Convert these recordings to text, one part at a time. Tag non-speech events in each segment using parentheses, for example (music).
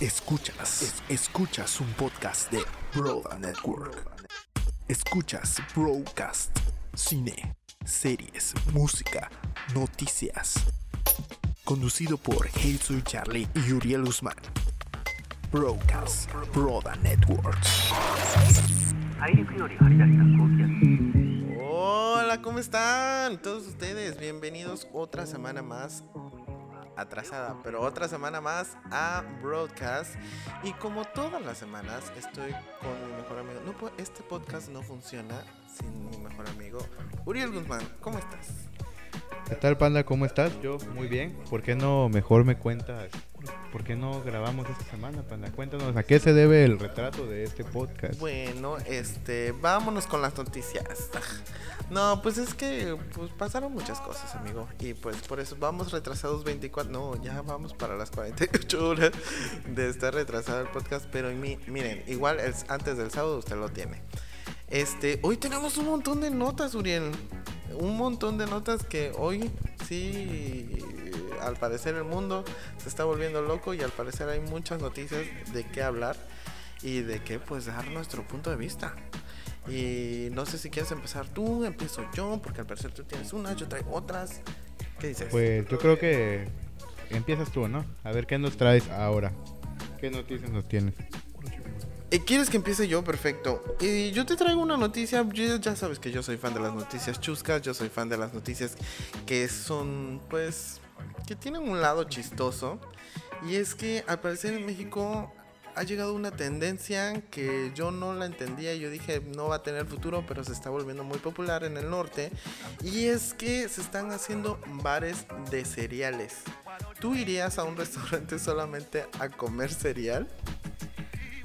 Escuchas, escuchas un podcast de Broad Network. Escuchas Broadcast, cine, series, música, noticias. Conducido por Hazel Charlie y Uriel Guzmán. Broadcast, Broad Network. Hola, ¿cómo están? Todos ustedes, bienvenidos otra semana más atrasada, pero otra semana más a Broadcast. Y como todas las semanas, estoy con mi mejor amigo. No, este podcast no funciona sin mi mejor amigo, Uriel Guzmán. ¿Cómo estás? ¿Qué tal, Panda? ¿Cómo estás? Yo muy bien. ¿Por qué no mejor me cuentas? ¿Por qué no grabamos esta semana, Panda? Cuéntanos a qué se debe el retrato de este podcast. Bueno, este, vámonos con las noticias. No, pues es que pues pasaron muchas cosas, amigo. Y pues por eso vamos retrasados 24. No, ya vamos para las 48 horas de estar retrasado el podcast. Pero mi- miren, igual es antes del sábado usted lo tiene. Este, hoy tenemos un montón de notas, Uriel. Un montón de notas que hoy sí, al parecer el mundo se está volviendo loco y al parecer hay muchas noticias de qué hablar y de qué pues dar nuestro punto de vista. Y no sé si quieres empezar tú, empiezo yo, porque al parecer tú tienes unas, yo traigo otras. ¿Qué dices? Pues yo creo que empiezas tú, ¿no? A ver qué nos traes ahora. ¿Qué noticias nos tienes? Eh, ¿Quieres que empiece yo? Perfecto. Y yo te traigo una noticia. ya sabes que yo soy fan de las noticias chuscas. Yo soy fan de las noticias que son, pues, que tienen un lado chistoso. Y es que al parecer en México ha llegado una tendencia que yo no la entendía. Yo dije no va a tener futuro, pero se está volviendo muy popular en el norte. Y es que se están haciendo bares de cereales. ¿Tú irías a un restaurante solamente a comer cereal?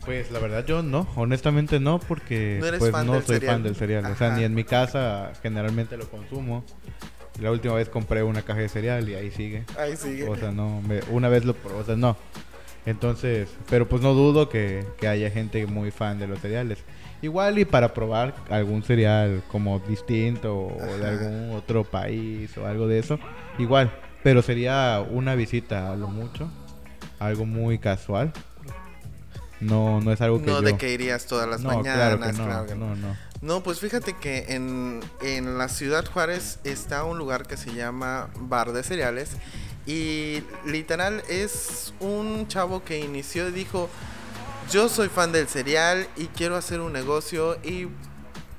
Pues la verdad yo no, honestamente no, porque No pues no soy cereal. fan del cereal. O sea, ni en mi casa generalmente lo consumo. La última vez compré una caja de cereal y ahí sigue. Ahí sigue. O sea, no, me- una vez lo probé, o sea, no. Entonces, pero pues no dudo que, que haya gente muy fan de los cereales. Igual y para probar algún cereal como distinto o de algún otro país o algo de eso, igual. Pero sería una visita a lo mucho, algo muy casual. No, no es algo que no yo... de que irías todas las no, mañanas, claro que no, claro que no. no, no. No, pues fíjate que en, en la ciudad Juárez está un lugar que se llama Bar de Cereales y literal es un chavo que inició y dijo, yo soy fan del cereal y quiero hacer un negocio y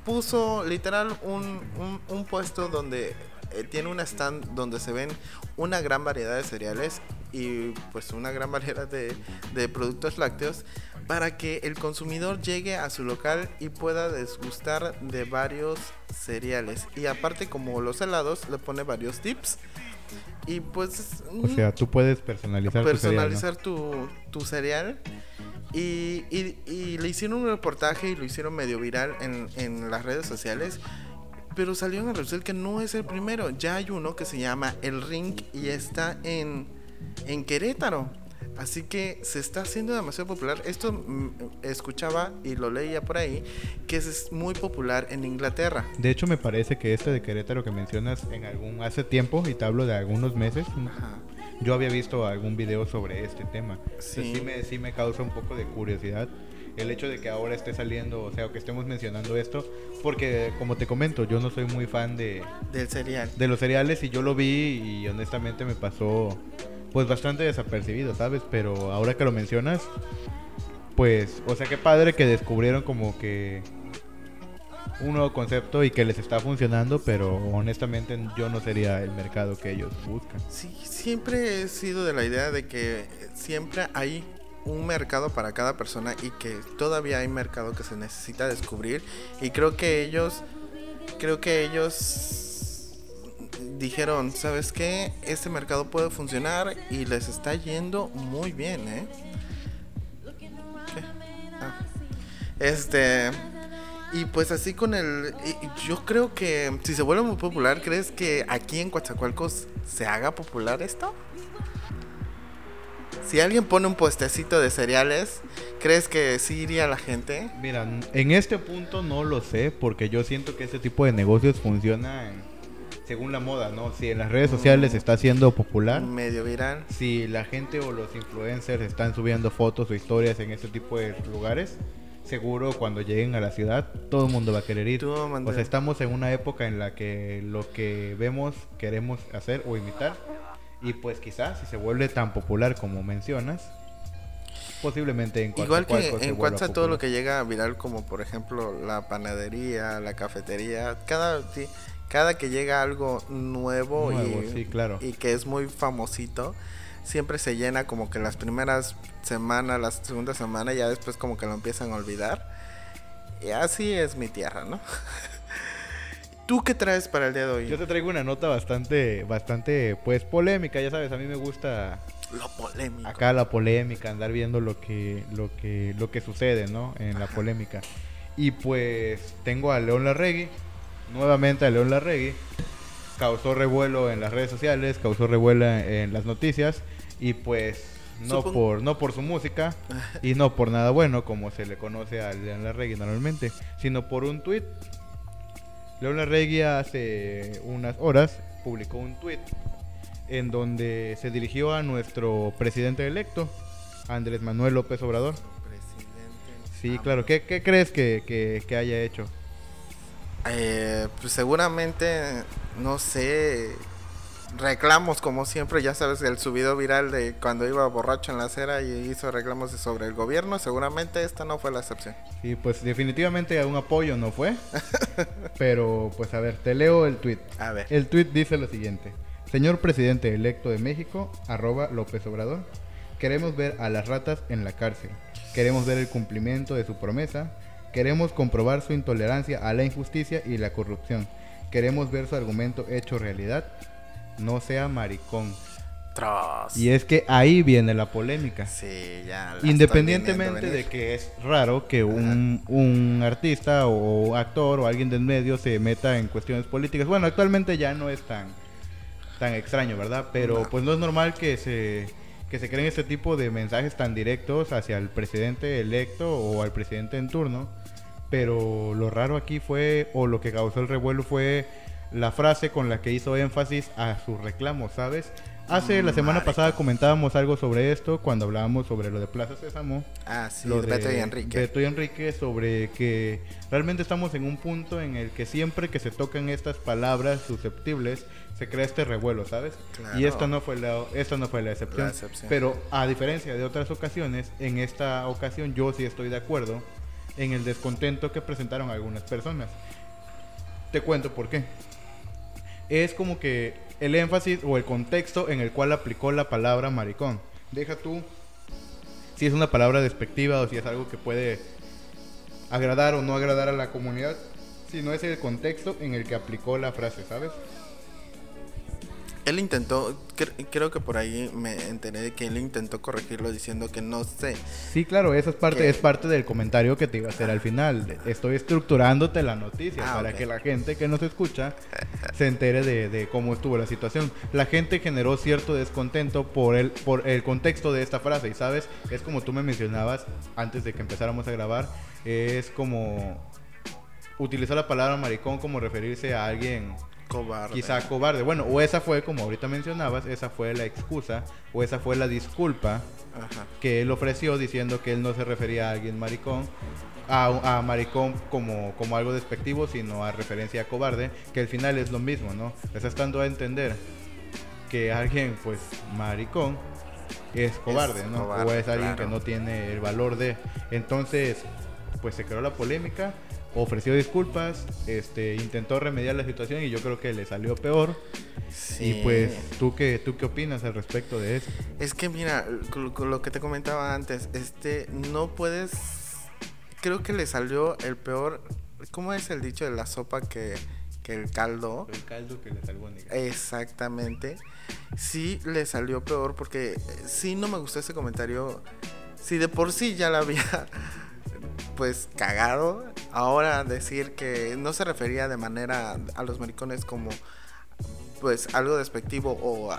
puso literal un, un- un puesto donde eh, tiene un stand donde se ven una gran variedad de cereales y pues una gran (laughs) variedad de, de productos lácteos para que el consumidor llegue a su local y pueda desgustar de varios cereales. Y aparte como los helados le pone varios tips y pues... O sea, tú puedes personalizar, tu cereal, ¿no? personalizar tu, tu cereal. Y, y- y le hicieron un reportaje y lo hicieron medio viral en, en las redes sociales. Pero salió en el resuel que no es el primero. Ya hay uno que se llama El Ring y está en, en Querétaro. Así que se está haciendo demasiado popular. Esto mm, escuchaba y lo leía por ahí, que es- muy popular en Inglaterra. De hecho, me parece que este de Querétaro que mencionas en algún hace tiempo, y te hablo de algunos meses, Ajá. yo había visto algún video sobre este tema. Sí. Sí. sí, me, sí me causa un poco de curiosidad el hecho de que ahora esté saliendo, o sea, que estemos mencionando esto, porque como te comento, yo no soy muy fan de, Del cereal. de los cereales y yo lo vi y honestamente me pasó pues bastante desapercibido, ¿sabes? Pero ahora que lo mencionas, pues, o sea, qué padre que descubrieron como que un nuevo concepto y que les está funcionando, pero honestamente yo no sería el mercado que ellos buscan. Sí, siempre he sido de la idea de que siempre hay un mercado para cada persona y que todavía hay mercado que se necesita descubrir y creo que ellos creo que ellos dijeron, ¿sabes qué? Este mercado puede funcionar y les está yendo muy bien, ¿eh? Ah. Este y pues así con el yo creo que si se vuelve muy popular, ¿crees que aquí en Coatzacoalcos se haga popular esto? Si alguien pone un puestecito de cereales, ¿crees que sí iría la gente? Mira, en este punto no lo sé, porque yo siento que este tipo de negocios funciona en, según la moda, ¿no? Si en las redes sociales está siendo popular, Medio viral. si la gente o los influencers están subiendo fotos o historias en este tipo de lugares, seguro cuando lleguen a la ciudad todo el mundo va a querer ir. Tú. O sea, estamos en una época en la que lo que vemos queremos hacer o imitar. Y pues quizás si se vuelve tan popular como mencionas, posiblemente en Igual que en vuelva Cuatza todo lo que llega viral, como por ejemplo la panadería, la cafetería, cada, cada que llega algo nuevo, Nuevo, y, sí, claro. y que es muy famosito, siempre se llena como que las primeras semanas, la segunda semana, y ya después como que lo empiezan a olvidar. Y así es mi tierra, ¿no? (laughs) ¿Tú qué traes para el día de hoy? Yo te traigo una nota bastante, bastante, pues polémica, ya sabes, a mí me gusta Lo polémico. acá la polémica, andar viendo lo que, lo que, lo que sucede, ¿no? En la polémica. Y pues tengo a León Larregui, nuevamente a León Larregui, causó revuelo en las redes sociales, causó revuelo en las noticias y pues no por, no por su música y no por nada bueno como se le conoce a León Larregui normalmente, sino por un tweet. León Larregui hace unas horas publicó un tweet en donde se dirigió a nuestro presidente electo, Andrés Manuel López Obrador. Presidente. Sí, claro. ¿Qué, qué crees que, que- que haya hecho? Eh, pues seguramente, no sé, reclamos como siempre, ya sabes, el subido viral de cuando iba borracho en la acera y hizo reclamos sobre el gobierno, seguramente esta no fue la excepción. Sí, pues definitivamente un apoyo no fue. (laughs) Pero pues a ver, te leo el tweet. A ver. El tweet dice lo siguiente. Señor presidente electo de México, arroba López Obrador, queremos ver a las ratas en la cárcel. Queremos ver el cumplimiento de su promesa. Queremos comprobar su intolerancia a la injusticia y la corrupción. Queremos ver su argumento hecho realidad. No sea maricón. Tros. Y es que ahí viene la polémica. Sí, ya. la Independientemente de que es raro que un, un artista o actor o alguien del medio se meta en cuestiones políticas. Bueno, actualmente ya no es tan, tan extraño, ¿verdad? Pero No. pues no es normal que se, que se creen este tipo de mensajes tan directos hacia el presidente electo o al presidente en turno. Pero lo raro aquí fue, o lo que causó el revuelo fue la frase con la que hizo énfasis a su reclamo, ¿sabes? Hace la semana pasada comentábamos algo sobre esto cuando hablábamos sobre lo de Plaza Sésamo. Ah, sí, lo de Beto y Enrique. Beto y Enrique sobre que realmente estamos en un punto en el que siempre que se tocan estas palabras susceptibles se crea este revuelo, ¿sabes? Claro. Y esta no fue la esta no fue la excepción. La excepción. Pero a diferencia de otras ocasiones, en esta ocasión yo sí estoy de acuerdo en el descontento que presentaron algunas personas. Te cuento por qué. Es como que el énfasis o el contexto en el cual aplicó la palabra maricón. Deja tú si es una palabra despectiva o si es algo que puede agradar o no agradar a la comunidad, sino es el contexto en el que aplicó la frase, ¿sabes? Él intentó, cre- creo que por ahí me enteré de que él intentó corregirlo diciendo que no sé. Sí, claro, eso es parte, Que- es parte del comentario que te iba a hacer al final. Estoy estructurándote la noticia Ah, para que la gente que nos escucha se entere de, de cómo estuvo la situación. La gente generó cierto descontento por el, por el contexto de esta frase. Y sabes, es como tú me mencionabas antes de que empezáramos a grabar, es como utilizar la palabra maricón como referirse a alguien Cobarde. quizá cobarde. Bueno, o esa fue, como ahorita mencionabas, esa fue la excusa o esa fue la disculpa Ajá. que él ofreció diciendo que él no se refería a alguien maricón, a, a maricón como, como algo despectivo, sino a referencia a cobarde, que al final es lo mismo, ¿no? Está dando a entender que alguien, pues, maricón es cobarde, ¿no? cobarde, o es alguien claro. que no tiene el valor de... Entonces, pues se creó la polémica, ofreció disculpas, este, intentó remediar la situación y yo creo que le salió peor. Sí. Y pues, ¿tú qué, ¿tú qué opinas al respecto de eso? Es que mira, lo que te comentaba antes, este, no puedes, creo que le salió el peor, ¿cómo es el dicho de la sopa que, que el caldo? El caldo que le salvó Exactamente. Sí le salió peor porque eh, sí no me gustó ese comentario. Si de por sí ya la había (laughs) pues cagado, ahora decir que no se refería de manera a los maricones como pues algo despectivo o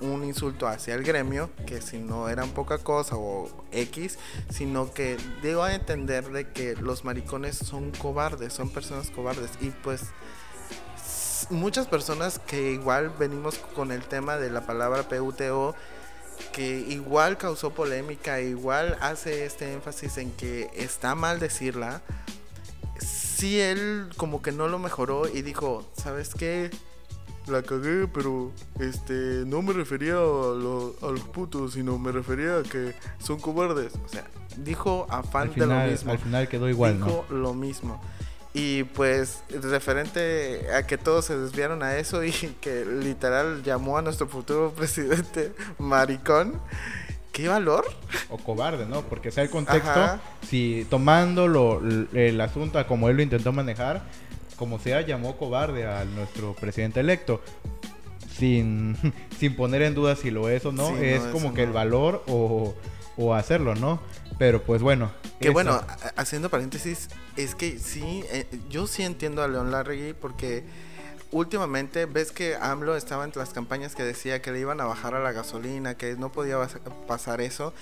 un insulto hacia el gremio, que si no eran poca cosa o X, sino que dio a entender de que los maricones son cobardes, son personas cobardes y pues muchas personas que igual venimos con el tema de la palabra PUTO, que igual causó polémica, igual hace este énfasis en que está mal decirla. Sí, él como que no lo mejoró y dijo, ¿sabes qué? La cagué, pero este no me refería a, lo- a los putos, sino me refería a que son cobardes. O sea, dijo afán Al de lo final, mismo al final quedó igual, ¿no? dijo lo mismo. Y pues referente a que todos se desviaron a eso y (laughs) que literal llamó a nuestro futuro presidente (laughs) maricón. ¿Qué valor? O cobarde, ¿no? Porque sea el contexto, Ajá. si tomando lo- el asunto a como él lo intentó manejar, como sea, llamó cobarde a nuestro presidente electo. Sin, (laughs) sin poner en duda si lo es o no, Sí, es como que el valor o, o hacerlo, ¿no? Pero pues bueno. Que eso. bueno, haciendo paréntesis, es que sí, eh, yo sí entiendo a León Larregui porque últimamente ves que AMLO estaba entre las campañas que decía que le iban a bajar a la gasolina, que no podía pasar eso.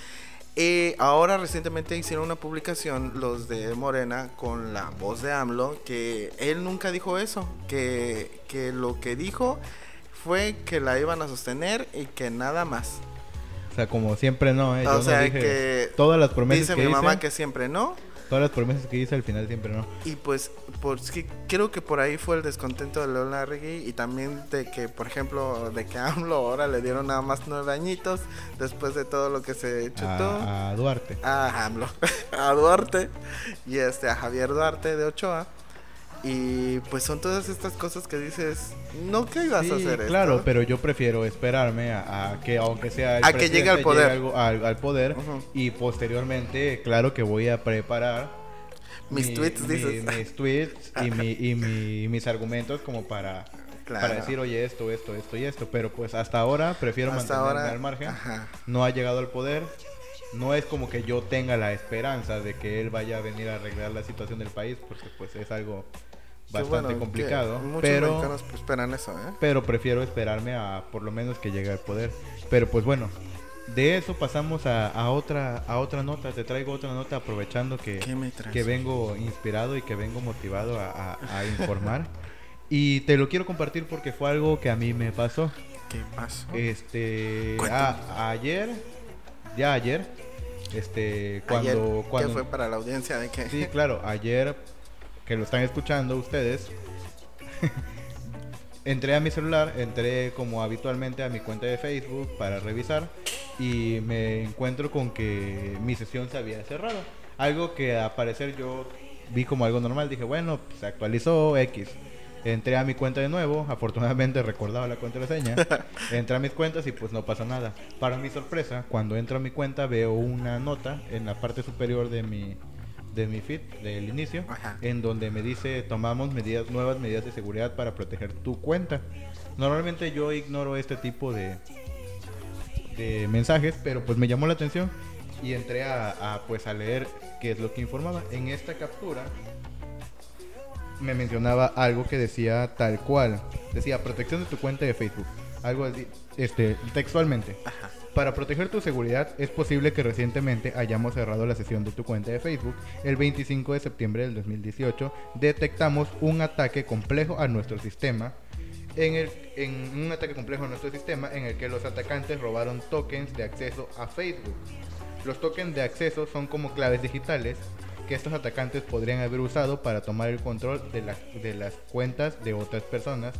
Eh, ahora recientemente hicieron una publicación los de Morena con la voz de AMLO que él nunca dijo eso, que, que lo que dijo fue que la iban a sostener y que nada más. O sea, como siempre no, ¿eh? Yo o no sea dije- que todas las promesas dice que mi mamá que siempre no. Todas las promesas que hice al final siempre no. Y pues, que creo que por ahí fue el descontento de León Larregui y también de que, por ejemplo, de que (laughs) AMLO ahora le dieron nada más nueve añitos después de todo lo que se chutó. A, a Duarte. A AMLO, (laughs) a Duarte y este, a Javier Duarte de Ochoa. Y pues son todas estas cosas que dices, no que ibas Sí, a hacer claro, esto? pero yo prefiero esperarme a, a que aunque sea el A que llegue al poder. al, al poder y posteriormente, claro que voy a preparar Mis mi- tweets, mi- dices. mis tweets (laughs) y, mi, y mi- mis argumentos como para, Claro. para decir, oye, esto, esto, esto y esto. Pero pues hasta ahora prefiero Hasta mantenerme ahora, al margen. ajá. No ha llegado al poder. No es como que yo tenga la esperanza de que él vaya a venir a arreglar la situación del país, porque pues es algo bastante bueno, complicado. Muchos Pero mexicanos esperan eso, ¿eh? pero prefiero esperarme a por lo menos que llegue al poder. Pero pues bueno, de eso pasamos a, a otra a otra nota. Te traigo otra nota aprovechando que, que vengo inspirado y que vengo motivado a, a- a (laughs) informar. y te lo quiero compartir porque fue algo que a mí me pasó. ¿Qué pasó? Este, a- ayer, ya ayer, este, cuando, Ayer, cuando ¿Qué fue para la audiencia de que Sí, claro, ayer que lo están escuchando ustedes, (laughs) entré a mi celular, entré como habitualmente a mi cuenta de Facebook para revisar y me encuentro con que mi sesión se había cerrado. Algo que a parecer yo vi como algo normal, dije, bueno, pues, se actualizó X. Entré a mi cuenta de nuevo, afortunadamente recordaba la contraseña. (laughs) Entré a mis cuentas y pues no pasa nada. Para mi sorpresa, cuando entro a mi cuenta veo una nota en la parte superior de mi de mi feed del inicio Ajá. en donde me dice tomamos medidas nuevas medidas de seguridad para proteger tu cuenta. Normalmente yo ignoro este tipo de de mensajes, pero pues me llamó la atención y entré a, a, pues a leer qué es lo que informaba. En esta captura me mencionaba algo que decía tal cual. Decía protección de tu cuenta de Facebook. Algo así, este, textualmente. Ajá. Para proteger tu seguridad, es posible que recientemente hayamos cerrado la sesión de tu cuenta de Facebook. El 25 de septiembre del 2018 detectamos un ataque complejo a nuestro sistema. En, el, un ataque complejo a nuestro sistema en el que los atacantes robaron tokens de acceso a Facebook. Los tokens de acceso son como claves digitales que estos atacantes podrían haber usado para tomar el control de, de las cuentas de otras personas.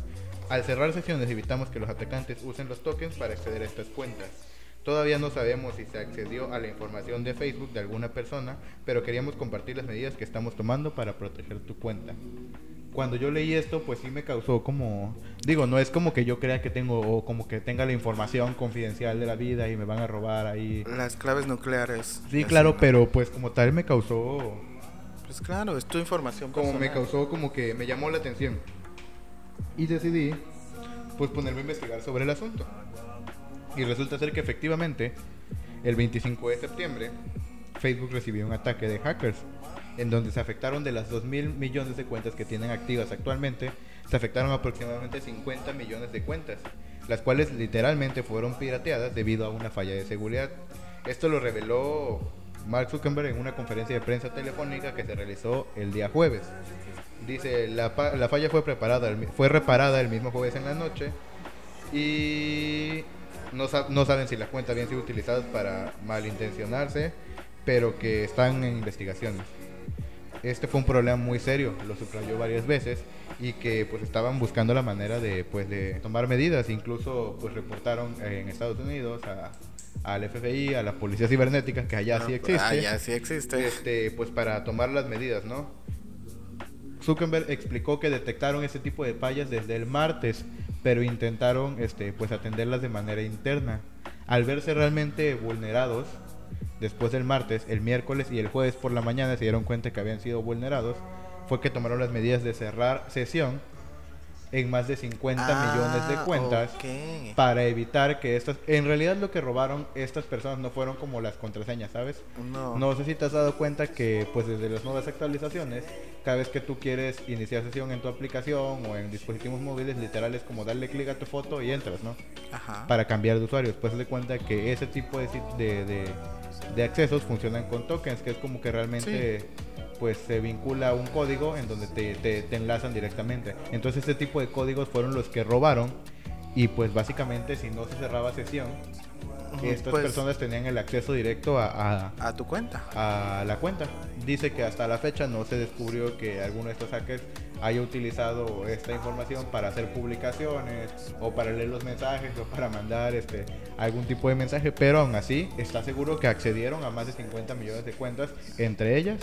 Al cerrar sesiones evitamos que los atacantes usen los tokens para acceder a estas cuentas. Todavía no sabemos si se accedió a la información de Facebook de alguna persona, pero queríamos compartir las medidas que estamos tomando para proteger tu cuenta. Cuando yo leí esto, pues sí me causó como, digo, no es como que yo crea que tengo o como que tenga la información confidencial de la vida y me van a robar ahí. Las claves nucleares. Sí, claro, pero pues como tal me causó Pues claro, es tu información como me causó como que me llamó la atención. Y decidí pues ponerme a investigar sobre el asunto. Y resulta ser que efectivamente el 25 de septiembre Facebook recibió un ataque de hackers en donde se afectaron de las 2 mil millones de cuentas que tienen activas actualmente, se afectaron aproximadamente 50 millones de cuentas, las cuales literalmente fueron pirateadas debido a una falla de seguridad. Esto lo reveló Mark Zuckerberg en una conferencia de prensa telefónica que se realizó el día jueves. Dice, la, la falla fue, preparada, fue reparada el mismo jueves en la noche y no, sa- no saben si las cuentas habían sido utilizadas para malintencionarse, pero que están en investigaciones. Este fue un problema muy serio, lo subrayó varias veces y que pues estaban buscando la manera de pues de tomar medidas, incluso pues reportaron en Estados Unidos a, al FBI, a la policía cibernética que allá sí existe Ah, ya sí existe. este, pues para tomar las medidas, ¿no? Zuckerberg explicó que detectaron este tipo de fallas desde el martes, pero intentaron este, pues atenderlas de manera interna. Al verse realmente vulnerados, después del martes, el miércoles y el jueves por la mañana se dieron cuenta que habían sido vulnerados, fue que tomaron las medidas de cerrar sesión en más de 50 millones de Ah, cuentas para evitar que estas... En realidad lo que robaron estas personas no fueron como las contraseñas, ¿sabes? No. No sé si te has dado cuenta que pues desde las nuevas actualizaciones, cada vez que tú quieres iniciar sesión en tu aplicación o en dispositivos móviles, literal es como darle clic a tu foto y entras, ¿no? Ajá. Para cambiar de usuario. Después de cuenta que ese tipo de, de- de accesos funcionan con tokens, que es como que realmente pues se vincula a un código en donde te, te, te enlazan directamente. Entonces este tipo de códigos fueron los que robaron y pues básicamente si no se cerraba sesión, estas pues, personas tenían el acceso directo a- a, A tu cuenta. a la cuenta. Dice que hasta la fecha no se descubrió que alguno de estos hackers haya utilizado esta información para hacer publicaciones o para leer los mensajes o para mandar este algún tipo de mensaje, pero aún así está seguro que accedieron a más de 50 millones de cuentas, entre ellas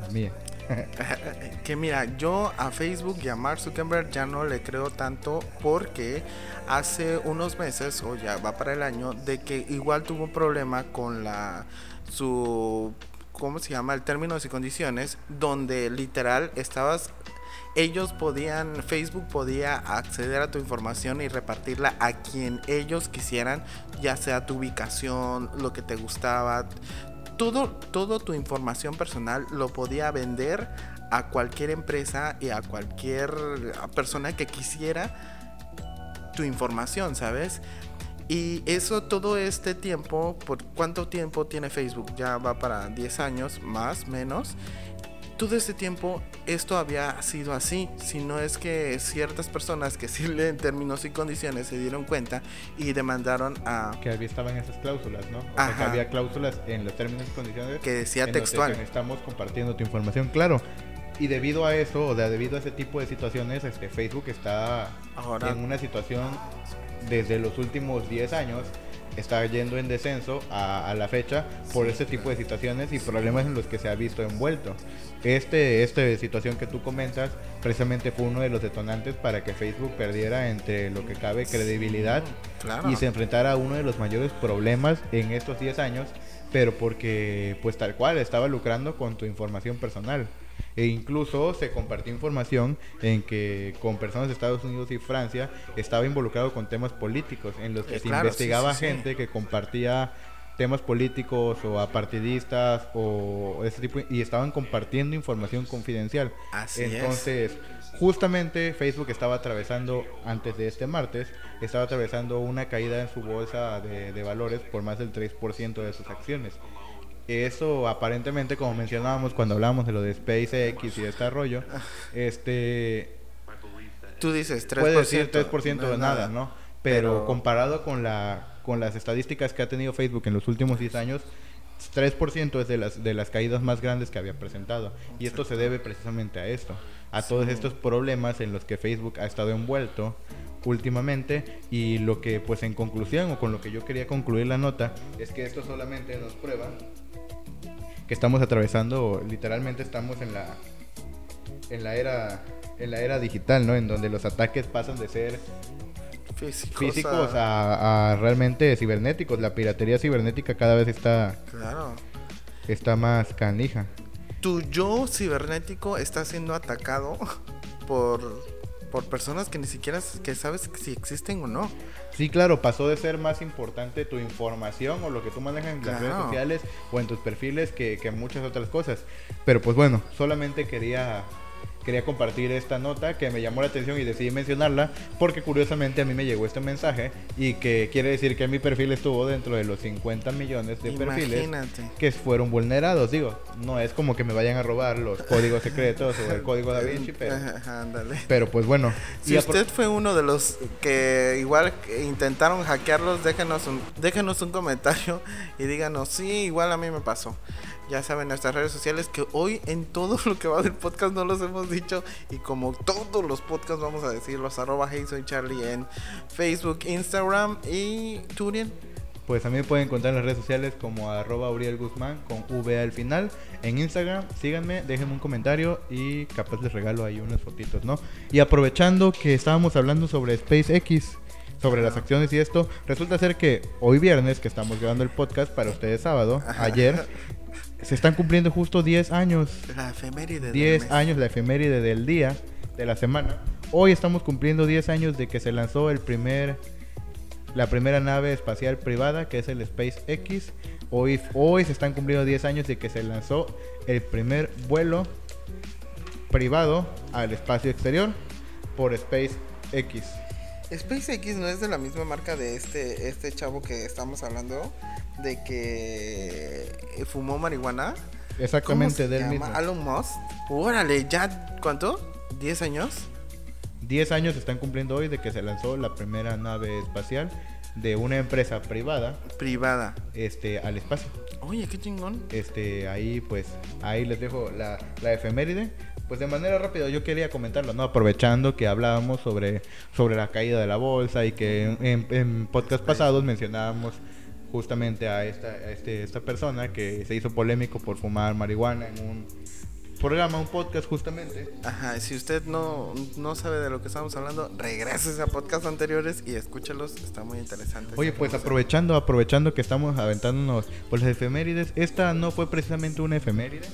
la mía. (laughs) Que mira, yo a Facebook y a Mark Zuckerberg ya no le creo tanto porque hace unos meses, o ya va para el año, de que igual tuvo un problema con la su ¿cómo se llama? el términos y condiciones, donde literal estabas ellos podían, Facebook podía acceder a tu información y repartirla a quien ellos quisieran, ya sea tu ubicación, lo que te gustaba, todo, todo tu información personal lo podía vender a cualquier empresa y a cualquier persona que quisiera tu información, ¿sabes? Y eso todo este tiempo, ¿por cuánto tiempo tiene Facebook? Ya va para 10 años, más, menos. Todo este tiempo esto había sido así, si no es que ciertas personas que sí leen términos y condiciones se dieron cuenta y demandaron a Que había estaban esas cláusulas, ¿no? O sea, que había cláusulas en los términos y condiciones que decía en textual. te estamos compartiendo tu información, claro. Y debido a eso, o sea, debido a ese tipo de situaciones, este, Facebook está Ahora- en una situación desde los últimos 10 años, está yendo en descenso a, a la fecha por este tipo de situaciones y problemas en los que se ha visto envuelto. Este, esta situación que tú comentas precisamente fue uno de los detonantes para que Facebook perdiera entre lo que cabe credibilidad Claro. y se enfrentara a uno de los mayores problemas en estos 10 años, pero porque pues tal cual estaba lucrando con tu información personal. E incluso se compartió información en que con personas de Estados Unidos y Francia estaba involucrado con temas políticos, en los que Eh, se claro, sí, investigaba sí, sí. gente que compartía temas políticos o apartidistas o ese tipo y estaban compartiendo información confidencial. Así es. Entonces, justamente Facebook estaba atravesando antes de este martes, estaba atravesando una caída en su bolsa de, de valores por más del 3% de sus acciones. Eso aparentemente, como mencionábamos cuando hablamos de lo de SpaceX y este rollo, este Tú dices 3%. puede decir 3% no de nada, ¿no? Pero, Pero- comparado con la con las estadísticas que ha tenido Facebook en los últimos 10 años, 3% es de las de las caídas más grandes que había presentado. Y esto se debe precisamente a esto, a todos estos problemas en los que Facebook ha estado envuelto últimamente. Y lo que pues en conclusión o con lo que yo quería concluir la nota es que esto solamente nos prueba que estamos atravesando literalmente estamos en la en la era en la era digital, ¿no? En donde los ataques pasan de ser Físicos, físicos a- realmente cibernéticos. La piratería cibernética cada vez está, Claro. está más canija. Tu yo cibernético está siendo atacado por, por personas que ni siquiera que sabes si existen o no. Sí, claro, pasó de ser más importante tu información o lo que tú manejas en las redes Claro. sociales o en tus perfiles que, que muchas otras cosas. Pero pues bueno, solamente quería quería compartir esta nota que me llamó la atención y decidí mencionarla porque curiosamente a mí me llegó este mensaje y que quiere decir que mi perfil estuvo dentro de los 50 millones de perfiles Imagínate. que fueron vulnerados. Digo, no es como que me vayan a robar los códigos secretos o el código da Vinci, pero, (laughs) pero pues bueno. Si usted fue uno de los que igual intentaron hackearlos, déjenos un, déjenos un comentario y díganos, sí, igual a mí me pasó. Ya saben, nuestras redes sociales que hoy en todo (laughs) lo que va del podcast no los hemos dicho y como todos los podcasts vamos a decirlos, arroba hey soy Charlie en Facebook, Instagram y Turian. Pues a mí me pueden encontrar en las redes sociales como arroba Uriel Guzmán con V al final. En Instagram, síganme, déjenme un comentario y capaz les regalo ahí unas fotitos, ¿no? Y aprovechando que estábamos hablando sobre SpaceX, sobre las acciones y esto, resulta ser que hoy viernes, que estamos grabando el podcast para ustedes sábado, ayer, (laughs) se están cumpliendo justo 10 años. La efeméride del 10 mes. años la efeméride del día, de la semana. Hoy estamos cumpliendo 10 años de que se lanzó el primer la primera nave espacial privada que es el SpaceX. Hoy, hoy se están cumpliendo 10 años de que se lanzó el primer vuelo privado al espacio exterior por SpaceX. SpaceX no es de la misma marca de este, este chavo que estamos hablando, de que fumó marihuana. ¿Cómo Exactamente del mismo. Elon Musk. Órale, ya, ¿cuánto? ¿10 años? 10 años están cumpliendo hoy de que se lanzó la primera nave espacial de una empresa privada Privada. este, al espacio. Oye, qué chingón. este ahí pues ahí les dejo la, la efeméride pues de manera rápida yo quería comentarlo no aprovechando que hablábamos sobre sobre la caída de la bolsa y que en, en- podcast pasados mencionábamos justamente a esta a este, esta persona que se hizo polémico por fumar marihuana en un programa un podcast justamente. Ajá, si usted no, no sabe de lo que estamos hablando, regrese a podcasts anteriores y escúchelos, está muy interesante. Oye, pues aprovechando, aprovechando que estamos aventándonos por las efemérides, esta no fue precisamente una efeméride,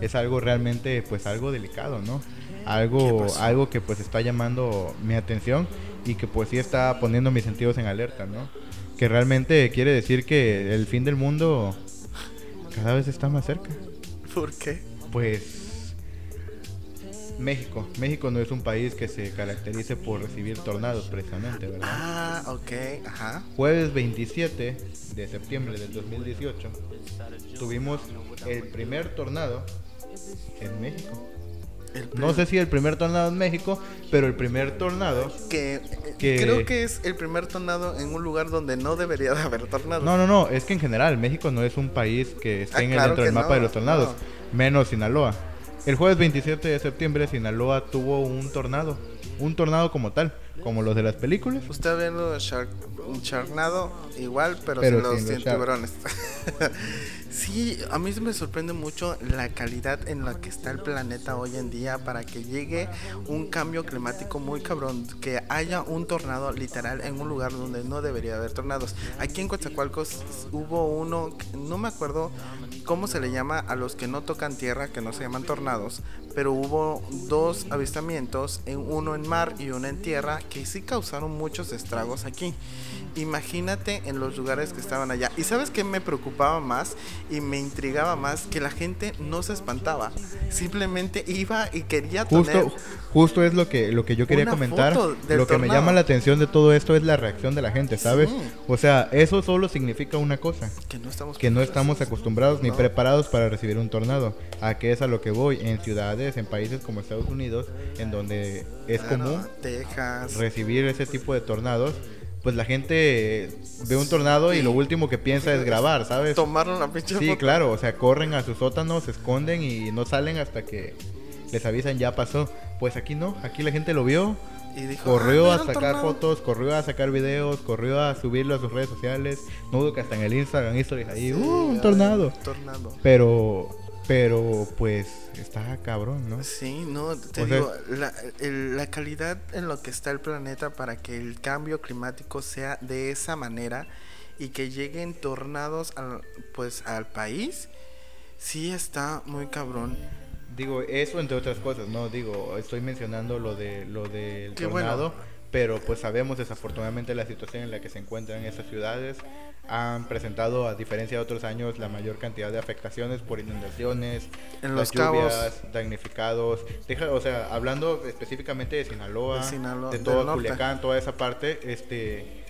es algo realmente, pues algo delicado, ¿no? ¿Qué Algo, algo que pues está llamando mi atención y que pues sí está poniendo mis sentidos en alerta, ¿no? Que realmente quiere decir que el fin del mundo cada vez está más cerca. ¿Por qué? Pues México, México no es un país que se caracterice por recibir tornados precisamente, ¿verdad? Ah, ok, ajá. Jueves 27 de septiembre del 2018 tuvimos el primer tornado en México. No sé si el primer tornado en México, pero el primer tornado... que, que- creo que es el primer tornado en un lugar donde no debería de haber tornados. No, no, no, es que en general México no es un país que esté Ah, en el claro dentro del mapa no, de los tornados, no. menos Sinaloa. El jueves 27 de septiembre Sinaloa tuvo un tornado, un tornado como tal, como los de las películas. Usted los Shark, Sharknado igual, pero, Pero sin los, sin los sin shark. tiburones. (laughs) sí, a mí me sorprende mucho la calidad en la que está el planeta hoy en día para que llegue un cambio climático muy cabrón, que haya un tornado literal en un lugar donde no debería haber tornados. Aquí en Coatzacoalcos hubo uno, no me acuerdo cómo se le llama a los que no tocan tierra, que no se llaman tornados, pero hubo dos avistamientos, en uno en mar y uno en tierra, que sí causaron muchos estragos aquí. Imagínate en los lugares que estaban allá. ¿Y sabes qué me preocupaba más y me intrigaba más? Que la gente no se espantaba. Simplemente iba y quería tener... Justo, justo es lo que, lo que yo quería comentar. Lo que me llama la atención de todo esto es la reacción de la gente, ¿sabes? Sí. O sea, eso solo significa una cosa. Que no estamos... Que no estamos acostumbrados ni preparados para recibir un tornado. A que es a lo que voy. En ciudades, en países como Estados Unidos, en donde es Claro, común Texas. recibir ese tipo de tornados, pues la gente ve un tornado y lo último que piensa es grabar, ¿sabes? Tomaron la pinche Sí, foto. claro, o sea, corren a sus sótanos, se esconden y no salen hasta que les avisan ya pasó. Pues aquí no, aquí la gente lo vio, Y dijo, corrió "Ah, a un sacar tornado". fotos, corrió a sacar videos, corrió a subirlo a sus redes sociales, no dudo que hasta en el Instagram stories ahí, Sí, ¡uh, un tornado! tornado. Pero, pero, pues, está cabrón, ¿no? Sí, no, te O sea- digo, la, el- la calidad en lo que está el planeta para que el cambio climático sea de esa manera y que lleguen tornados al, pues al país, sí está muy cabrón. Digo, eso entre otras cosas, no digo, estoy mencionando lo de lo del Qué bueno. tornado, pero pues sabemos desafortunadamente la situación en la que se encuentran esas ciudades. Han presentado, a diferencia de otros años, la mayor cantidad de afectaciones por inundaciones, En las Los Cabos. lluvias, damnificados. Deja, o sea, hablando específicamente de Sinaloa, De Sinaloa, de del todo. Culiacán, toda esa parte, este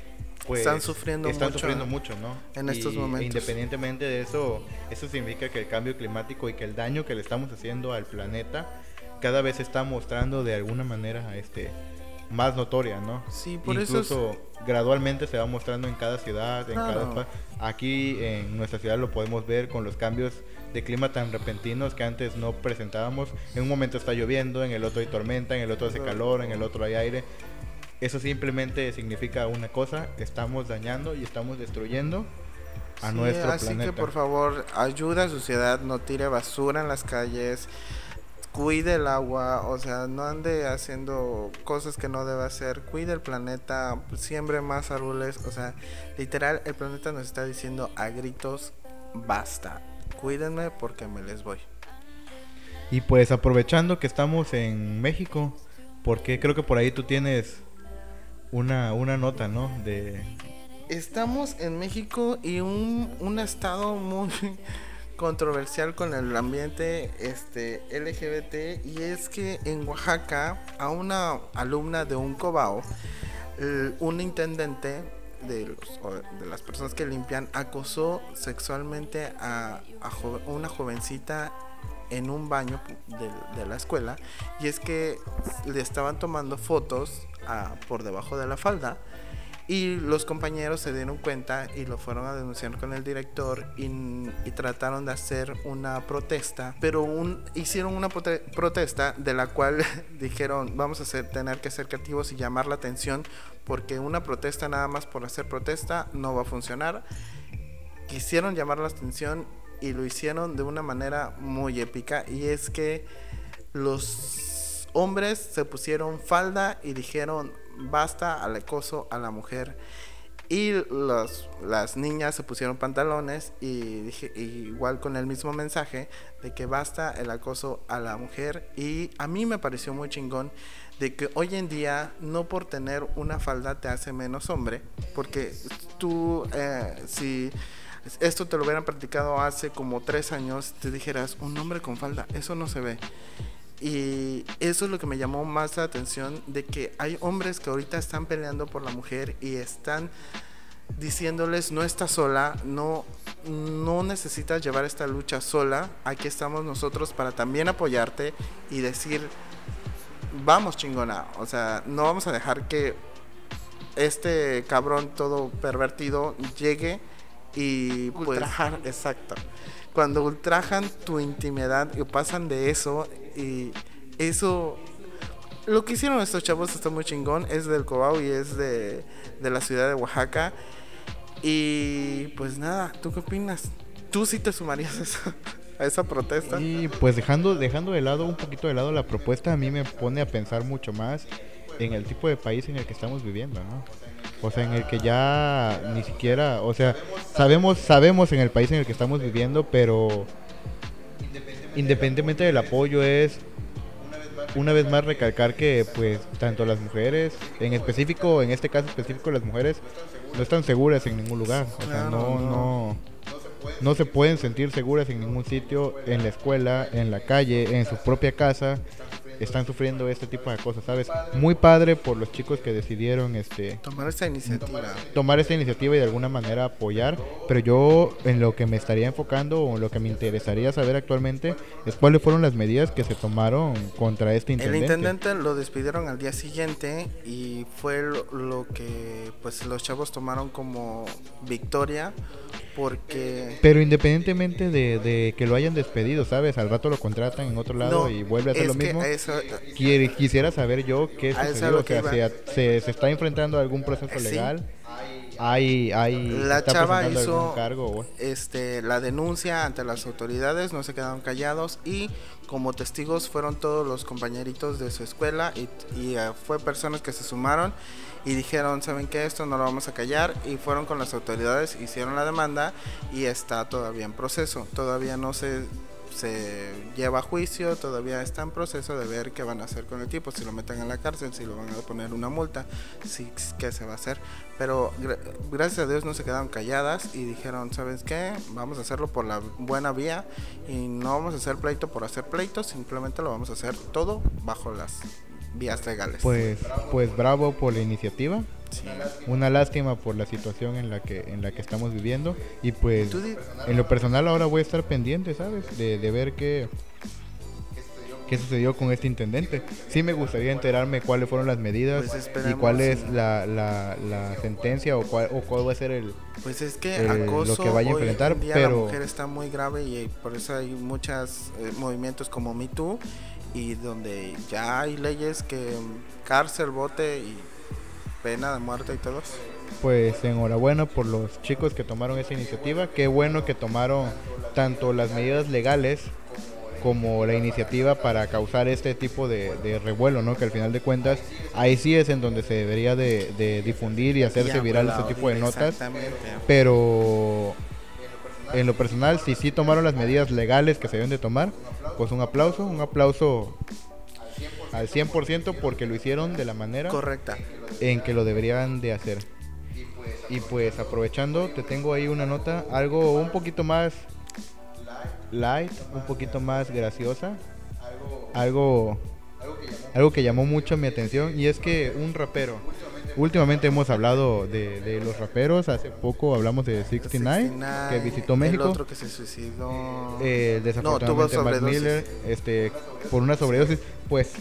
pues Están sufriendo están mucho sufriendo mucho, ¿no? en estos Y- momentos. Independientemente de eso, eso significa que el cambio climático y que el daño que le estamos haciendo al planeta cada vez se está mostrando de alguna manera este más notoria, ¿no? Sí, por eso es- Incluso gradualmente se va mostrando en cada ciudad, en Claro. cada aquí en nuestra ciudad lo podemos ver con los cambios de clima tan repentinos que antes no presentábamos. En un momento está lloviendo, en el otro hay tormenta, en el otro hace calor, en el otro hay aire. Eso simplemente significa una cosa, estamos dañando y estamos destruyendo a Sí, nuestro así planeta. que por favor, ayuda a su ciudad, no tire basura en las calles, cuide el agua, o sea, no ande haciendo cosas que no debe hacer, cuide el planeta, siembre más árboles, o sea, literal, el planeta nos está diciendo a gritos, basta, cuídenme porque me les voy. Y pues aprovechando que estamos en México, porque creo que por ahí tú tienes una, una nota, ¿no? De, Estamos en México y un, un estado muy controversial con el ambiente este LGBT y es que en Oaxaca a una alumna de un cobao un intendente de, los- de las personas que limpian acosó sexualmente a, a una jovencita en un baño de, de la escuela y es que le estaban tomando fotos ah, por debajo de la falda y los compañeros se dieron cuenta y lo fueron a denunciar con el director y, y trataron de hacer una protesta, pero un, hicieron una prote- protesta de la cual (laughs) dijeron vamos a hacer, tener que ser creativos y llamar la atención porque una protesta nada más por hacer protesta no va a funcionar. Quisieron llamar la atención y lo hicieron de una manera muy épica y es que los hombres se pusieron falda y dijeron basta al acoso a la mujer y los, las niñas se pusieron pantalones y dije igual con el mismo mensaje de que basta el acoso a la mujer y a mí me pareció muy chingón de que hoy en día no por tener una falda te hace menos hombre porque tú eh, si esto te lo hubieran practicado hace como tres años te dijeras un hombre con falda eso no se ve y eso es lo que me llamó más la atención de que hay hombres que ahorita están peleando por la mujer y están diciéndoles no estás sola, no no necesitas llevar esta lucha sola, aquí estamos nosotros para también apoyarte y decir vamos chingona, o sea, no vamos a dejar que este cabrón todo pervertido llegue y pues, ultrajar, exacto. Cuando ultrajan tu intimidad y pasan de eso y eso lo que hicieron estos chavos está muy chingón, es del Cobao y es de, de la ciudad de Oaxaca. Y pues nada, ¿tú qué opinas? ¿Tú sí te sumarías a esa, protesta? Y pues dejando, dejando de lado un poquito de lado la propuesta, a mí me pone a pensar mucho más en el tipo de país en el que estamos viviendo, ¿no? O sea, en el que ya ni siquiera, o sea, sabemos, sabemos en el país en el que estamos viviendo, pero independientemente del apoyo es una vez más recalcar que pues tanto las mujeres, en específico, en este caso específico las mujeres, no están seguras en ningún lugar. O sea, no. no, no se pueden sentir seguras en ningún sitio, en la escuela, en la calle, en su propia casa. Están sufriendo este tipo de cosas, ¿sabes? Muy padre por los chicos que decidieron este Tomar esta iniciativa. tomar esta iniciativa y de alguna manera apoyar, pero yo en lo que me estaría enfocando o en lo que me interesaría saber actualmente es cuáles fueron las medidas que se tomaron contra este El intendente. intendente lo despidieron al día siguiente y fue lo que pues los chavos tomaron como victoria porque Pero independientemente de, de que lo hayan despedido, ¿sabes? Al rato lo contratan en otro lado No, y vuelve a hacer lo mismo. eso- Quiere- quisiera saber yo qué sucedió. O sea, se, se- se está enfrentando a algún proceso Sí. legal. Hay, hay, la chava hizo cargo. este la denuncia ante las autoridades, no se quedaron callados y como testigos fueron todos los compañeritos de su escuela y, y, eh, fue personas que se sumaron y dijeron, ¿saben qué? Esto no lo vamos a callar y fueron con las autoridades, hicieron la demanda y está todavía en proceso. Todavía no se se lleva a juicio, todavía está en proceso de ver qué van a hacer con el tipo, si lo meten en la cárcel, si lo van a poner una multa, si qué se va a hacer. Pero gra- gracias a Dios no se quedaron calladas y dijeron, ¿sabes qué? Vamos a hacerlo por la buena vía y no vamos a hacer pleito por hacer pleito, simplemente lo vamos a hacer todo bajo las vías legales. Pues, pues bravo por la iniciativa. Sí. Una lástima por la situación en la que en la que estamos viviendo y pues en lo personal ahora voy a estar pendiente, ¿sabes? De, de ver qué qué sucedió con este intendente. Sí me gustaría enterarme cuáles fueron las medidas Pues y cuál es la, la, la sentencia o cuál, o cuál va a ser el Pues es que eh, lo acoso que vaya a hoy en enfrentar, día pero- la mujer está muy grave y eh, por eso hay muchos movimientos como Me Too y donde ya hay leyes que cárcel, bote y pena de muerte y todo. eso. Pues enhorabuena por los chicos que tomaron esa iniciativa. Qué bueno que tomaron tanto las medidas legales como la iniciativa para causar este tipo de, de revuelo, ¿no? Que al final de cuentas ahí sí es en donde se debería de, de difundir y hacerse viral este tipo de notas. Exactamente. Pero en lo personal, si sí tomaron las medidas legales que se deben de tomar, pues un aplauso, un aplauso al 100% porque lo hicieron de la manera Correcta. en que lo deberían de hacer. Y pues aprovechando, te tengo ahí una nota, algo un poquito más light, un poquito más graciosa, algo, algo que llamó mucho mi atención y es que un rapero, últimamente hemos hablado de, de los raperos, hace poco hablamos de 69, que visitó El México. otro que se suicidó. Eh, desafortunadamente Mac sobredosis. Miller, este, por una sobredosis, pues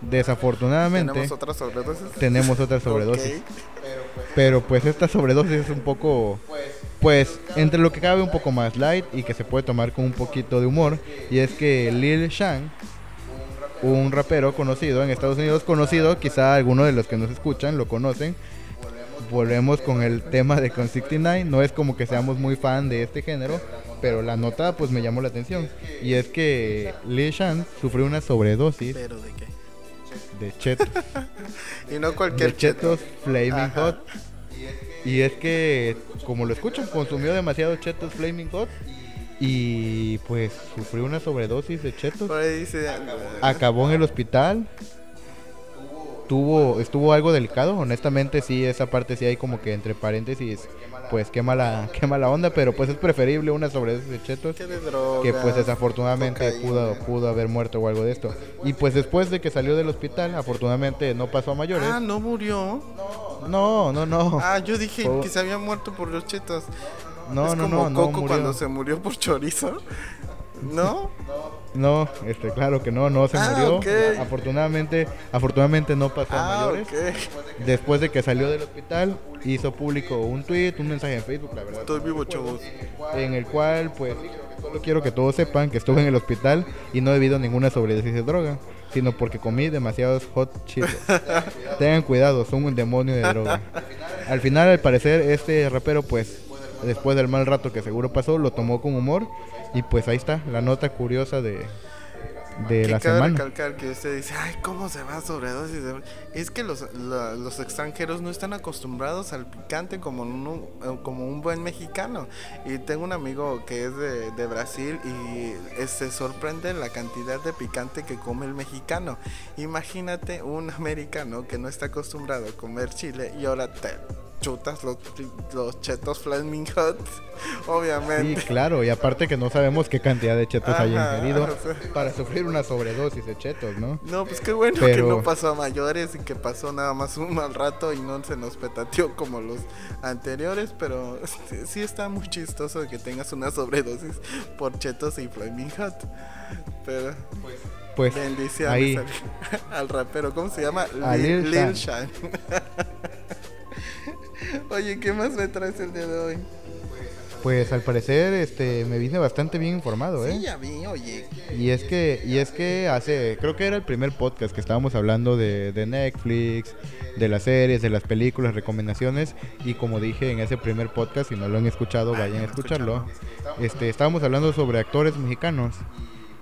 desafortunadamente Tenemos otra sobredosis. tenemos otra sobredosis. Pero pues esta sobredosis es un poco, pues entre lo que cabe un poco más light y que se puede tomar con un poquito de humor. Y es que Lil Shan, un rapero conocido en Estados Unidos, conocido, quizá algunos de los que nos escuchan lo conocen. Volvemos con el tema de Con 69. No es como que seamos muy fan de este género, pero la nota pues me llamó la atención. Y es que Lil Shan sufrió una sobredosis Pero de qué. de chetos. (laughs) Y no cualquier de chetos Flaming Ajá. Hot. Y es que, como lo escuchan, consumió demasiado chetos Flaming Hot. Y pues sufrió una sobredosis de chetos. Por ahí dice. Acabó en el hospital. Tuvo, estuvo algo delicado. Honestamente, sí, esa parte sí hay como que entre paréntesis. Pues qué mala, (laughs) qué mala onda. Pero pues es preferible una sobredosis de chetos Que de droga. que pues desafortunadamente cocaína. pudo, pudo haber muerto o algo de esto. Y pues después de que salió del hospital, afortunadamente no pasó a mayores. Ah, no murió. No, no, no. Ah, yo dije que se había muerto por los chetos. No, es no, como no, Coco cuando se murió por chorizo. ¿No? No, este, claro que no, no se Ah, murió. ok. Afortunadamente, afortunadamente no pasó a Ah, mayores. ok. Después de que salió del hospital, hizo público un tweet, un mensaje en Facebook, la verdad. Estoy vivo, chavos. En el cual, pues, solo quiero que todos sepan que estuve en el hospital y no debido a ninguna sobredosis de droga, sino porque comí demasiados hot cheetos. (laughs) Tengan cuidado, son un demonio de droga. Al final, al parecer, este rapero, pues, después del mal rato que seguro pasó, lo tomó con humor y pues ahí está la nota curiosa de, de Que la cabe semana. recalcar que usted dice, ay, ¿cómo se va sobredosis? de-?" Es que los, la- los extranjeros no están acostumbrados al picante como un, eh, como un buen mexicano. Y tengo un amigo que es de, de Brasil y se sorprende la cantidad de picante que come el mexicano. Imagínate un (laughs) americano que no está acostumbrado a comer chile y ahora te chutas los, los chetos Flaming Hot, (laughs) Sí, obviamente. claro, y aparte que no sabemos qué cantidad de chetos haya Ajá, ingerido o sea. para sufrir una sobredosis de chetos, ¿no? No, pues qué bueno que no pasó a mayores y que pasó nada más un mal rato y no se nos petateó como los anteriores, pero (laughs) sí está muy chistoso que tengas una sobredosis por chetos y Flaming Hot. Pero Pues bendiciones ahí, al, (laughs) al rapero, ¿cómo se llama? A Lil Lil Shan. (laughs) Oye, ¿qué más me traes el día de hoy? pues al parecer este me vine bastante bien informado, ¿eh? Sí, ya vi, oye. Y es que, y es que hace, creo que era el primer podcast que estábamos hablando de, de Netflix, de las series, de las películas, recomendaciones. Y como dije en ese primer podcast, si no lo han escuchado, vayan a escucharlo. Este, estábamos hablando sobre actores mexicanos.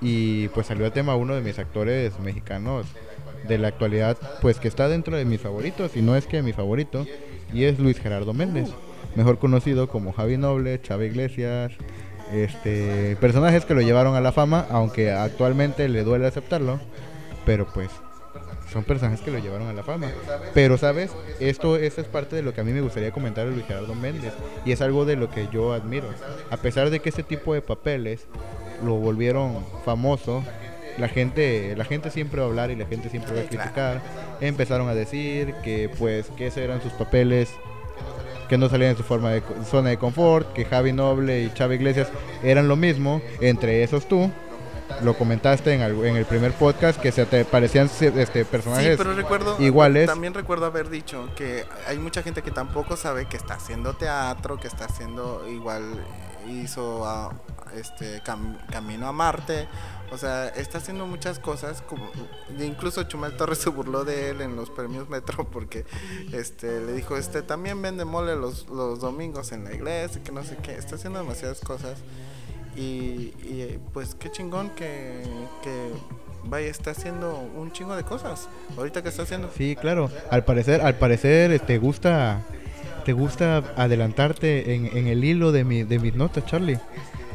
Y pues salió a tema uno de mis actores mexicanos de la actualidad, pues que está dentro de mis favoritos, y no es que mi favorito, y es Luis Gerardo Méndez, mejor conocido como Javi Noble, Chava Iglesias, este personajes que lo llevaron a la fama, aunque actualmente le duele aceptarlo, pero pues son personajes que lo llevaron a la fama. Pero sabes, esto, es parte de lo que a mí me gustaría comentar de Luis Gerardo Méndez y es algo de lo que yo admiro. A pesar de que este tipo de papeles lo volvieron famoso, la gente, la gente siempre va a hablar y la gente siempre va a criticar. Empezaron a decir que pues que esos eran sus papeles que no salían en su forma de zona de confort, que Javi Noble y Chava Iglesias eran lo mismo, entre esos tú. Lo comentaste en, el, en el primer podcast que se te parecían este, personajes Sí, pero recuerdo, iguales. también recuerdo haber dicho que hay mucha gente que tampoco sabe que está haciendo teatro, que está haciendo igual hizo a, este Cam- Camino a Marte, o sea, está haciendo muchas cosas como incluso Chumel Torres se burló de él en los premios Metro porque este le dijo, "Este también vende mole los los domingos en la iglesia, que no sé qué, está haciendo demasiadas cosas." Y, y, pues qué chingón que, que vaya, está haciendo un chingo de cosas. Ahorita que está haciendo. Sí, claro. Al parecer, al parecer, te gusta, te gusta adelantarte en, en el hilo de, mi, de mis notas, Charlie.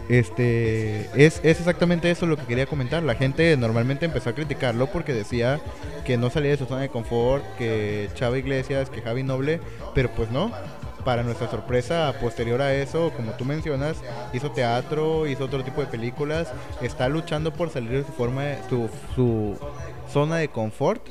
Este, es, es exactamente eso lo que quería comentar. La gente normalmente empezó a criticarlo porque decía que no salía de su zona de confort, que Chava Iglesias, que Javi Noble, pero pues no. Para nuestra sorpresa, posterior a eso, como tú mencionas, hizo teatro, hizo otro tipo de películas, está luchando por salir de su forma, su, su zona de confort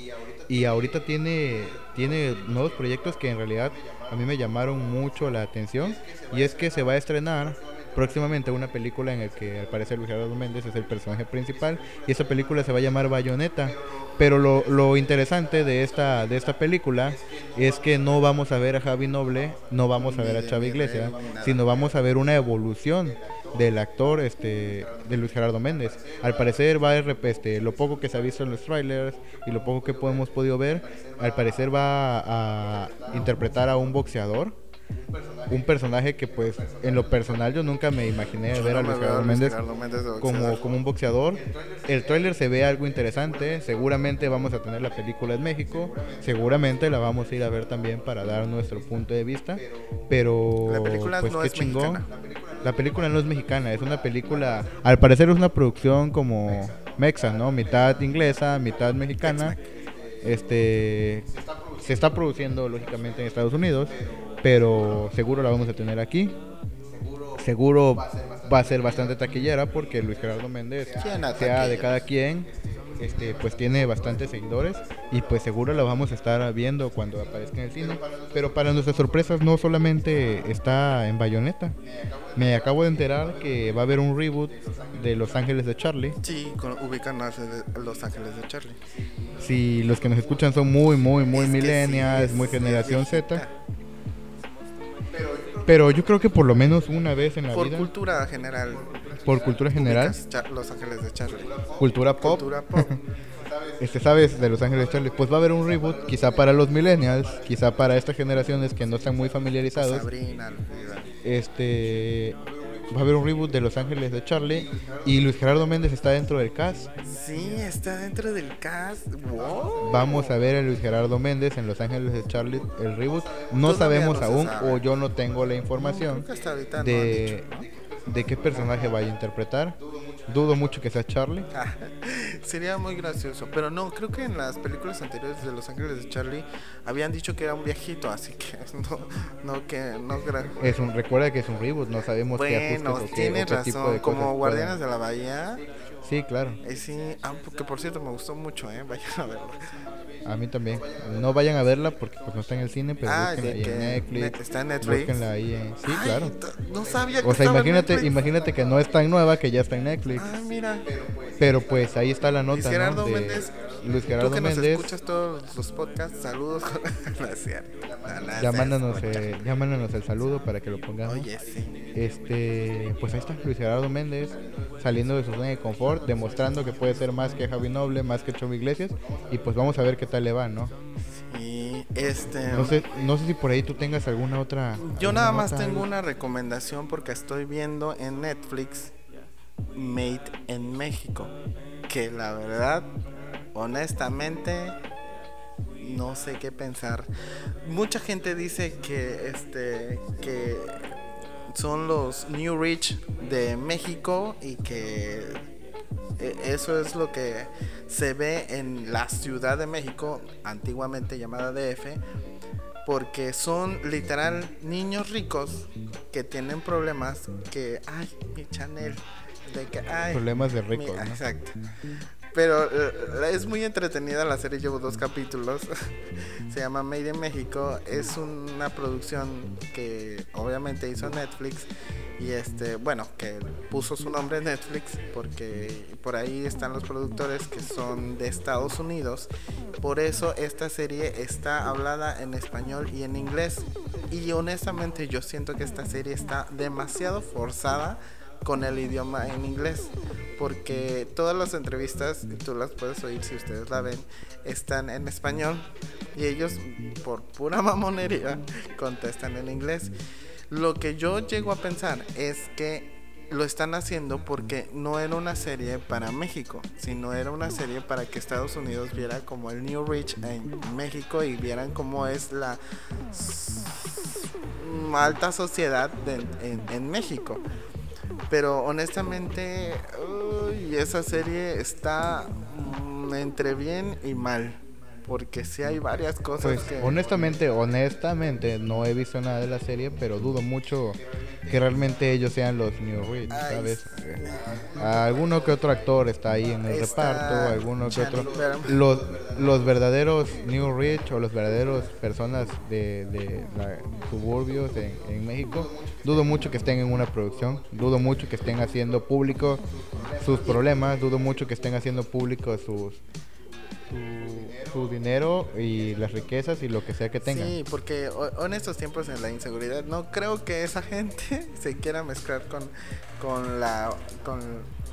y ahorita tiene, tiene nuevos proyectos que en realidad a mí me llamaron mucho la atención y es que se va a estrenar próximamente una película en el que al parecer Luis Gerardo Méndez es el personaje principal y esa película se va a llamar Bayonetta pero lo, lo interesante de esta de esta película es que no vamos a ver a Javi Noble no vamos a ver a Chava Iglesias sino vamos a ver una evolución del actor este de Luis Gerardo Méndez. Al parecer va a este, lo poco que se ha visto en los trailers y lo poco que hemos podido ver, al parecer va a interpretar a un boxeador, un personaje que pues en lo personal yo nunca me imaginé Yo ver no a Luis Gerardo Méndez como, como un boxeador. El tráiler se ve algo interesante, seguramente vamos a tener la película en México, seguramente la vamos a ir a ver también para dar nuestro punto de vista, pero La película pues no qué es chingón. mexicana. La película no es mexicana, es una película, al parecer es una producción como mexa, ¿no? Mitad inglesa, mitad mexicana. Este se está produciendo lógicamente en Estados Unidos, pero seguro la vamos a tener aquí. Seguro va a ser bastante taquillera porque Luis Gerardo Méndez, ¿Quién a sea de cada quien, este, pues tiene bastantes seguidores y pues seguro la vamos a estar viendo cuando aparezca en el cine. Pero para nuestras sorpresas no solamente está en Bayonetta. Me acabo de enterar que va a haber un reboot de Los Ángeles de Charlie. Sí, con- ubican a Los Ángeles de Charlie. Si los que nos escuchan son muy, muy, muy sí, millennials, muy generación. Z. Pero yo creo que por lo menos una vez en la Por vida, cultura general. por cultura general, Los Ángeles de Charlie. cultura pop, Cultura pop. (laughs) este sabes de Los Ángeles de Charlie, pues va a haber un reboot, quizá para los millennials, quizá para estas generaciones que no están muy familiarizados. Sabrina. Este va a haber un reboot de Los Ángeles de Charlie y Luis Gerardo Méndez está dentro del cast. Sí, está dentro del cast. Wow. Vamos a ver a Luis Gerardo Méndez en Los Ángeles de Charlie el reboot. No sabemos aún sabe. o yo no tengo la información no de, de qué personaje vaya a interpretar. Dudo mucho que sea Charlie. Ah, (laughs) sería muy gracioso. Pero no, creo que en las películas anteriores de Los Ángeles de Charlie habían dicho que era un viejito, así que (laughs) no, no que no Es un recuerda que es un reboot, no sabemos qué ajustes Bueno, o qué, tienes o qué tipo razón. de Como Guardianes de la Bahía. Sí, claro. eh, sí, ah, que por cierto me gustó mucho, eh. (laughs) Vayan a verlo. A mí también. No vayan a verla porque pues no está en el cine, pero Ah, búsquenla ahí en Netflix. ne- está en Netflix. Búsquenla ahí en... Sí, Ay, claro. No sabía que O sea, estaba en imagínate, imagínate que no es tan nueva que ya está en Netflix. Ah, mira. Pero pues ahí está la nota, Luis Gerardo Méndez. Tú que nos escuchas todos los podcasts, saludos. (laughs) Ya mándanos, eh, ya mándanos el saludo para que lo pongamos. Oye, sí. Este, pues ahí está Luis Gerardo Méndez saliendo de su zona de confort, demostrando que puede ser más que Javi Noble, más que Chavo Iglesias. Y pues vamos a ver qué tal le va, ¿no? Y este. No sé, no sé si por ahí tú tengas alguna otra. Yo alguna nada más tengo algo. una recomendación porque estoy viendo en Netflix Made en México. Que la verdad, honestamente, no sé qué pensar. Mucha gente dice que este que son los New Rich de México y que eh, eso es lo que se ve en la Ciudad de México, antiguamente llamada DF, porque son literal niños ricos que tienen problemas que, ay, mi Chanel, de que, ay, Problemas de mi- ricos, ¿no? Exacto. Pero eh, es muy entretenida la serie, llevo dos capítulos. (laughs) Se llama Made in México. Es una producción que obviamente hizo Netflix. Y este, bueno, que puso su nombre Netflix porque por ahí están los productores que son de Estados Unidos. Por eso esta serie está hablada en español y en inglés. Y honestamente yo siento que esta serie está demasiado forzada con el idioma en inglés. Porque todas las entrevistas, tú las puedes oír si ustedes la ven, están en español. Y ellos, por pura (laughs) mamonería, contestan en inglés. Lo que yo llego a pensar es que lo están haciendo porque no era una serie para México, sino era una serie para que Estados Unidos viera como el New Rich en México y vieran cómo es la alta sociedad en México. Pero honestamente, uy, esa serie está entre bien y mal. Porque sí hay varias cosas Pues que... honestamente, honestamente no he visto nada de la serie, pero dudo mucho que realmente ellos sean los New Rich, Ay, ¿sabes? Alguno que otro actor está ahí en el reparto, alguno que otro. Los, los verdaderos New Rich o los verdaderos personas de, de la- suburbios en, en México, dudo mucho que estén en una producción, dudo mucho que estén haciendo público sus problemas, dudo mucho que estén haciendo público sus su, dinero y las riquezas y lo que sea que tengan. Sí, porque en estos tiempos en la inseguridad no creo que esa (laughs) gente se quiera mezclar con, con la con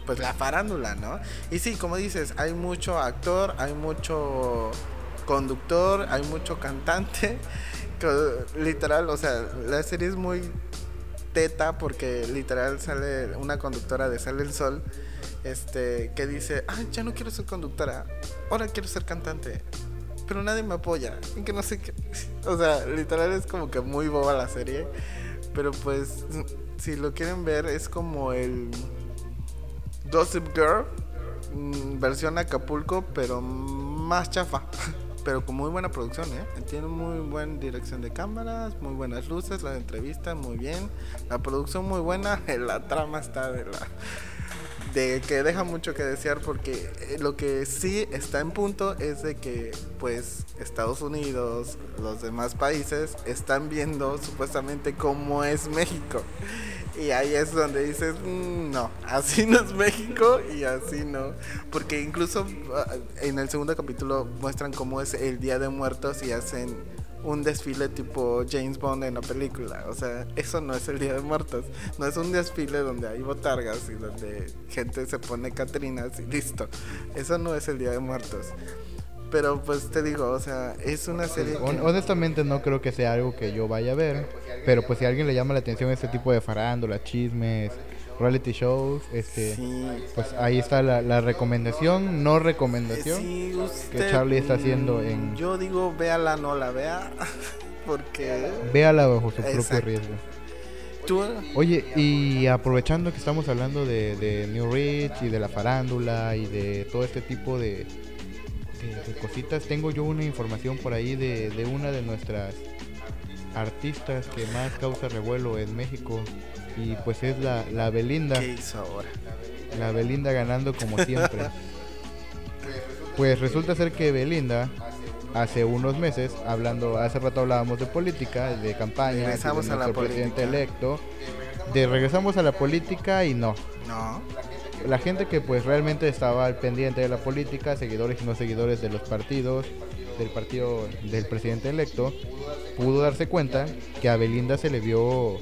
pues la farándula, ¿no? Y sí, como dices, hay mucho actor, hay mucho conductor, hay mucho cantante, (laughs) que, literal, o sea, la serie es muy teta porque literal sale una conductora de Sale el Sol este que dice, "Ay, ya no quiero ser conductora, ahora quiero ser cantante." Pero nadie me apoya, y que no sé qué. (laughs) O sea, literal es como que muy boba la serie, pero pues si lo quieren ver es como el Gossip Girl mm, versión Acapulco, pero más chafa. (laughs) Pero con muy buena producción, ¿eh? Tiene muy buena dirección de cámaras, muy buenas luces, las entrevistas muy bien, la producción muy buena, (laughs) la trama está de la de que deja mucho que desear porque eh, lo que sí está en punto es de que pues Estados Unidos, los demás países están viendo supuestamente cómo es México. Y ahí es donde dices, "Mm, no, así no es México y así no. Porque incluso ah, en el segundo capítulo muestran cómo es el Día de Muertos y hacen un desfile tipo James Bond en la película. O sea, eso no es el Día de Muertos. No es un desfile donde hay botargas y donde gente se pone catrinas y listo. Eso no es el Día de Muertos. Pero pues te digo, o sea, es una serie que... Honestamente no creo que sea algo que yo vaya a ver, pero pues si a alguien le llama la atención este tipo de farándula, chismes, reality shows, este, Sí. pues ahí está la, la recomendación, no recomendación. sí, que Charlie está haciendo mm, en- Yo digo, véala, no la vea. (laughs) Porque... Véala bajo su propio riesgo. Tú, Oye, y aprovechando que estamos hablando de, de New Rich y de la farándula y de todo este tipo de, de- de cositas, tengo yo una información por ahí de, de una de nuestras artistas que más causa revuelo en México y pues es la, la Belinda, ¿qué hizo ahora? la Belinda ganando como siempre. Pues resulta ser que Belinda hace unos meses, hablando, hace rato hablábamos de política, de campaña, Regresamos de a la presidente electo, de regresamos a la política y no. No. La gente que pues realmente estaba al pendiente de la política, seguidores y no seguidores de los partidos, del partido del presidente electo, pudo darse cuenta que a Belinda se le vio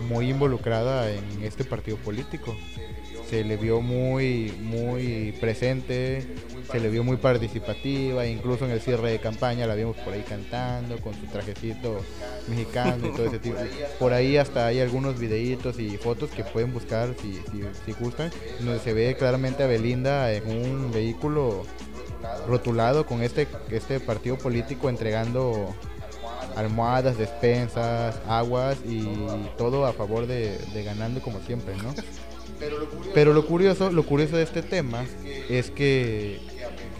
muy involucrada en este partido político. Se le vio muy, muy presente, se le vio muy participativa, incluso en el cierre de campaña la vimos por ahí cantando con su trajecito mexicano y todo ese tipo. Por ahí hasta hay algunos videitos y fotos que pueden buscar si, si, gustan, donde se ve claramente a Belinda en un vehículo rotulado con este, este partido político entregando almohadas, despensas, aguas y todo a favor de, de ganando como siempre, ¿no? (laughs) Pero lo curioso, lo curioso de este tema es que,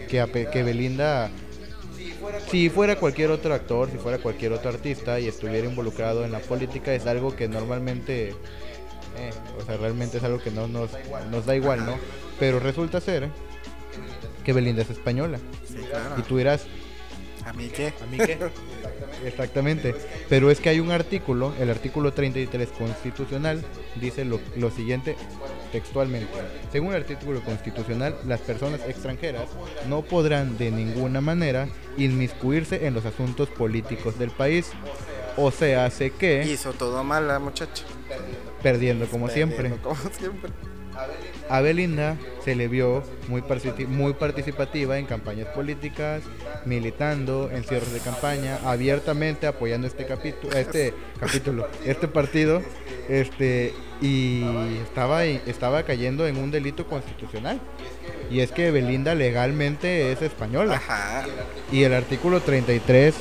que, Belinda, si fuera cualquier otro actor, si fuera cualquier otro artista y estuviera involucrado en la política, es algo que normalmente, eh, o sea, realmente es algo que no nos, nos da igual, ¿no? Pero resulta ser que Belinda es española. Sí, claro. Y tú dirás, ¿A mí qué? ¿A mí qué? (laughs) Exactamente. Pero es que hay un artículo, el artículo 33 constitucional, dice lo, lo siguiente textualmente. Según el artículo constitucional, las personas extranjeras no podrán de ninguna manera inmiscuirse en los asuntos políticos del país. O sea, hace que, Hizo todo mal la muchacha. perdiendo como siempre. Perdiendo Como siempre. A Belinda se le vio muy, partici- muy participativa en campañas políticas, militando en cierres de campaña, abiertamente apoyando este capítulo, este capítulo, este partido, este y estaba estaba cayendo en un delito constitucional. Y es que Belinda legalmente es española Ajá. y el artículo 33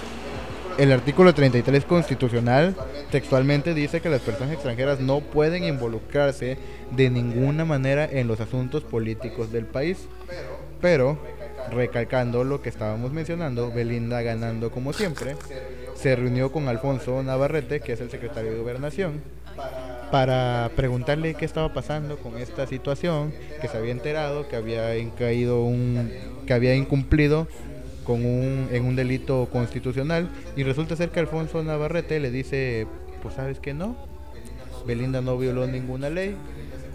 el artículo 33 constitucional textualmente dice que las personas extranjeras no pueden involucrarse de ninguna manera en los asuntos políticos del país. Pero, recalcando lo que estábamos mencionando, Belinda ganando como siempre, se reunió con Alfonso Navarrete, que es el secretario de Gobernación, para preguntarle qué estaba pasando con esta situación, que se había enterado que había caído un que había incumplido con un en un delito constitucional y resulta ser que Alfonso Navarrete le dice, pues sabes que no, Belinda no violó ninguna ley,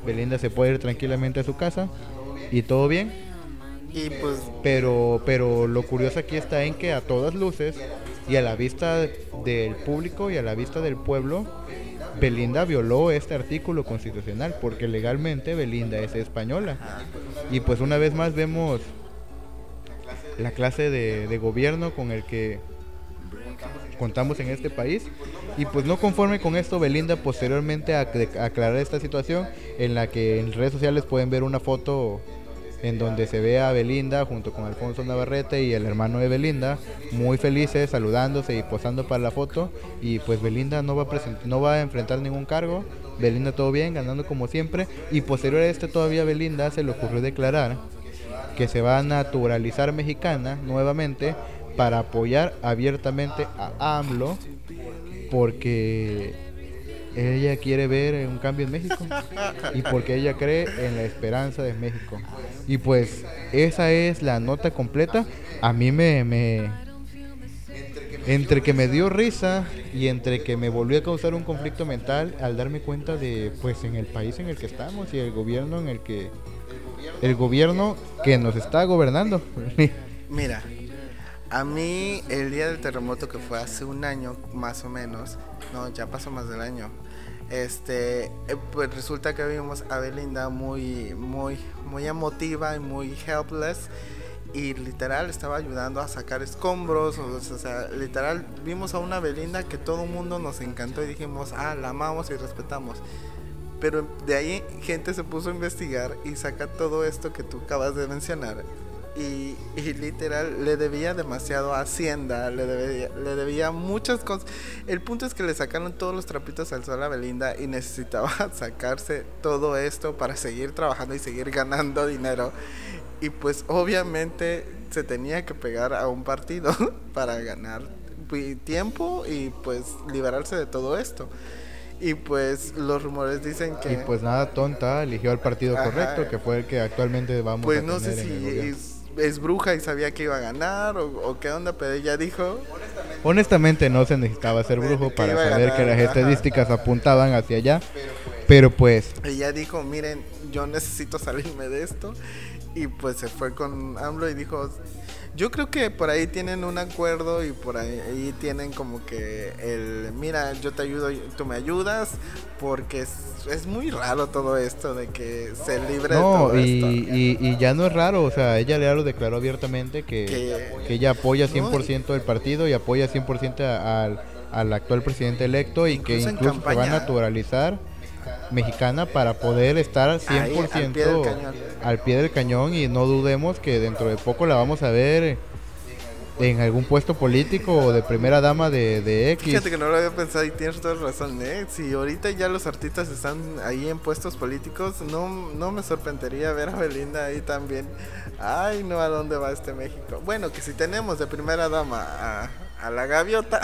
Belinda se puede ir tranquilamente a su casa y todo bien, Y pues pero, pero lo curioso aquí está en que a todas luces y a la vista del público y a la vista del pueblo, Belinda violó este artículo constitucional porque legalmente Belinda es española. Y pues una vez más vemos la clase de, gobierno con el que contamos en este país. Y pues no conforme con esto, Belinda posteriormente a esta situación en la que en redes sociales pueden ver una foto en donde se ve a Belinda junto con Alfonso Navarrete y el hermano de Belinda muy felices saludándose y posando para la foto. Y pues Belinda no va a no va a enfrentar ningún cargo. Belinda todo bien ganando como siempre. Y posterior a este todavía Belinda se le ocurrió declarar que se va a naturalizar mexicana nuevamente para apoyar abiertamente a AMLO porque ella quiere ver un cambio en México y porque ella cree en la esperanza de México. Y pues esa es la nota completa. A mí me, me entre que me dio risa y entre que me volvió a causar un conflicto mental al darme cuenta de pues en el país en el que estamos y el gobierno en el que el gobierno que nos está gobernando. (laughs) Mira, a mí el día del terremoto que fue hace un año más o menos, no, ya pasó más del año. Este, eh, pues resulta que vimos a Belinda muy, muy, muy emotiva y muy helpless y literal estaba ayudando a sacar escombros, o sea, literal vimos a una Belinda que todo el mundo nos encantó y dijimos, ah, la amamos y respetamos. Pero de ahí gente se puso a investigar y saca todo esto que tú acabas de mencionar. Y, y literal le debía demasiado a Hacienda, le debía, le debía muchas cosas. El punto es que le sacaron todos los trapitos al sol a Belinda y necesitaba (laughs) sacarse todo esto para seguir trabajando y seguir ganando dinero. Y pues obviamente se tenía que pegar a un partido (laughs) para ganar tiempo y pues liberarse de todo esto. Y pues los rumores dicen que... y pues nada tonta, eligió al partido Ajá. correcto, que fue el que actualmente vamos Pues a no sé tener en el si es, es bruja y sabía que iba a ganar o, o qué onda, pero ella dijo, Honestamente no se necesitaba ser brujo para saber que las ajá. estadísticas apuntaban hacia allá, pero pues ella dijo, miren, yo necesito salirme de esto. Y pues se fue con AMLO y dijo, yo creo que por ahí tienen un acuerdo y por ahí, tienen como que el, mira, yo te ayudo, tú me ayudas, porque es, es muy raro todo esto de que se libre de no, todo y, esto. y, y ya no es raro, o sea, ella ya lo declaró abiertamente que, Que- que ella apoya No, 100% el partido y apoya 100% a- al, al actual presidente electo y que Incluso se va a naturalizar mexicana para poder estar 100% Ahí, al pie del cañón. al pie del cañón y no dudemos que dentro de poco la vamos a ver en algún puesto político o de primera dama de, de X. Fíjate que no lo había pensado y tienes toda razón, ¿eh? Si ahorita ya los artistas están ahí en puestos políticos, no, no me sorprendería ver a Belinda ahí también. Ay, no, ¿a dónde va este México? Bueno, que si tenemos de primera dama a, a la gaviota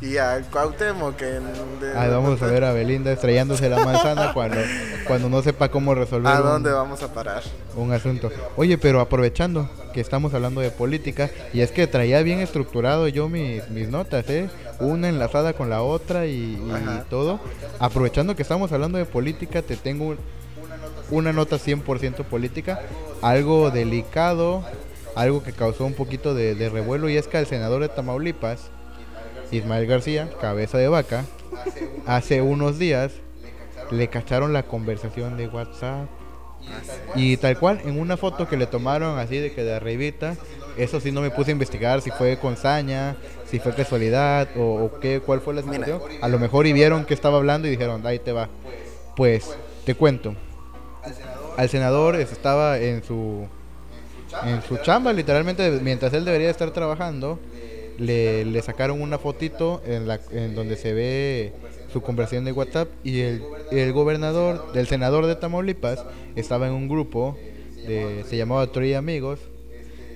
y a Cuauhtémoc que de- Ahí vamos a ver a Belinda estrellándose la manzana (laughs) cuando, cuando no sepa cómo resolver ¿A un- dónde vamos a parar? un asunto. Oye, pero aprovechando que estamos hablando de política, y es que traía bien estructurado yo mis, mis notas, ¿eh? Una enlazada con la otra y, todo. Aprovechando que estamos hablando de política, te tengo un- una nota 100% política, algo delicado, algo que causó un poquito de, de revuelo, y es que al senador de Tamaulipas, Ismael García, cabeza de vaca, hace unos días le cacharon la conversación de WhatsApp. Y tal cual, en una foto que le tomaron así de que de arribita, eso sí no me puse a investigar si fue con saña, si fue casualidad o, o qué, cuál fue la situación. A lo mejor y vieron que estaba hablando y dijeron, ahí te va. Pues, te cuento. Al senador estaba en su en su chamba, literalmente, mientras él debería estar trabajando, le, le sacaron una fotito en, la, en donde se ve su conversación de WhatsApp y el, el gobernador, del senador de Tamaulipas, estaba en un grupo, de, se llamaba Tri Amigos,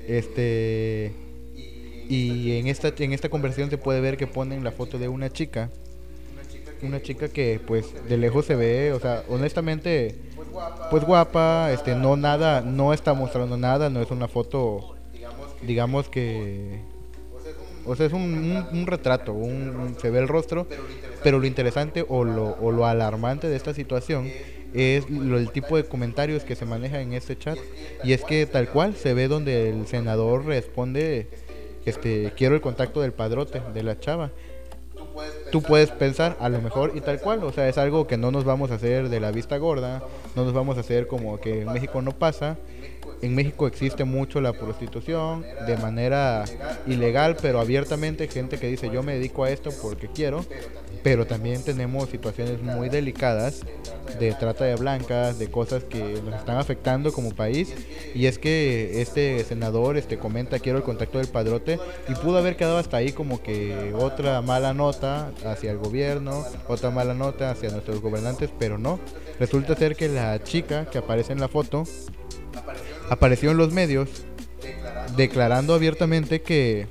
este, y en esta, en esta conversación se puede ver que ponen la foto de una chica, una chica que pues de lejos se ve, o sea, honestamente, pues guapa, este, no nada, no está mostrando nada, no es una foto, digamos que, o sea, es un, un- retrato, un, un- se ve el rostro, pero lo interesante o lo, o lo alarmante de esta situación es lo- el tipo de comentarios que se maneja en este chat, y es que tal cual se ve donde el senador responde, este, quiero el contacto del padrote, de la chava, tú puedes pensar a lo mejor y tal cual, o sea, es algo que no nos vamos a hacer de la vista gorda, no nos vamos a hacer como que en México no pasa. En México existe mucho la prostitución de manera ilegal, pero abiertamente gente que dice yo me dedico a esto porque quiero, pero también tenemos situaciones muy delicadas de trata de blancas, de cosas que nos están afectando como país y es que este senador este comenta quiero el contacto del padrote y pudo haber quedado hasta ahí como que otra mala nota hacia el gobierno, otra mala nota hacia nuestros gobernantes, pero no. Resulta ser que la chica que aparece en la foto apareció en los medios declarando abiertamente que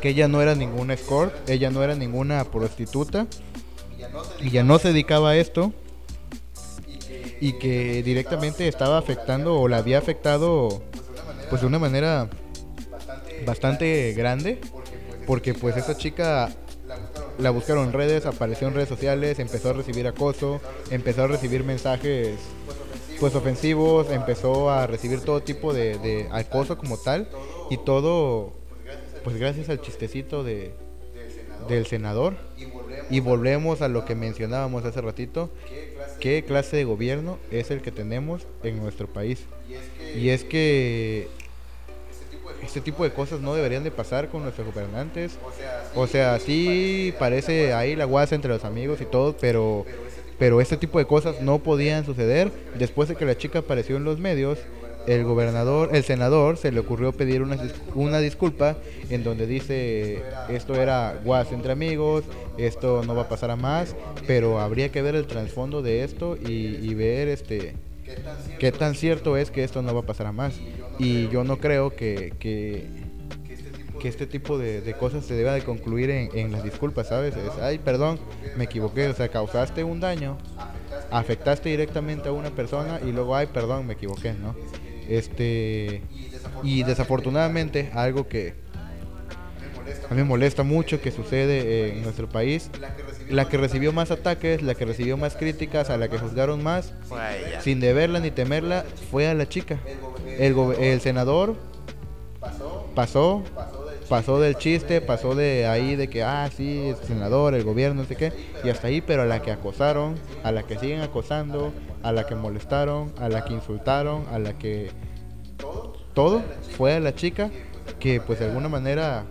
que ella no era ninguna escort, ella no era ninguna prostituta y ya no se dedicaba a esto. y que directamente estaba afectando o la había afectado pues de una manera bastante grande porque pues esa chica la buscaron en redes, apareció en redes sociales, empezó a recibir acoso, empezó a recibir mensajes pues ofensivos, empezó a recibir todo tipo de, de acoso como tal y todo pues gracias al chistecito de del senador y volvemos a lo que mencionábamos hace ratito, qué clase de gobierno es el que tenemos en nuestro país. Y es que este tipo de cosas no deberían de pasar con nuestros gobernantes. O sea, sí parece ahí la guasa entre los amigos y todo, pero pero este tipo de cosas no podían suceder. Después de que la chica apareció en los medios, el gobernador, el senador, se le ocurrió pedir una, una disculpa en donde dice esto era guas entre amigos, esto no va a pasar a más, pero habría que ver el trasfondo de esto y, y ver este qué tan cierto es que esto no va a pasar a más. Y yo no creo que, que este tipo de, de cosas se deba de concluir en, en las disculpas, ¿sabes? Es, ay, perdón, me equivoqué, o sea, causaste un daño, afectaste directamente a una persona y luego, ay, perdón, me equivoqué, ¿no? Este, y desafortunadamente, algo que a mí me molesta mucho que sucede eh, en nuestro país, la que recibió más ataques, la que recibió más críticas, a la que juzgaron más, ella. sin deberla ni temerla, fue a la chica. El, el senador pasó, pasó del chiste, pasó de ahí de que, ah, sí, el senador, el gobierno, no sé qué, y hasta ahí, pero a la que acosaron, a la que siguen acosando, a la que molestaron, a la que insultaron, a la que todo fue a la chica que pues de alguna manera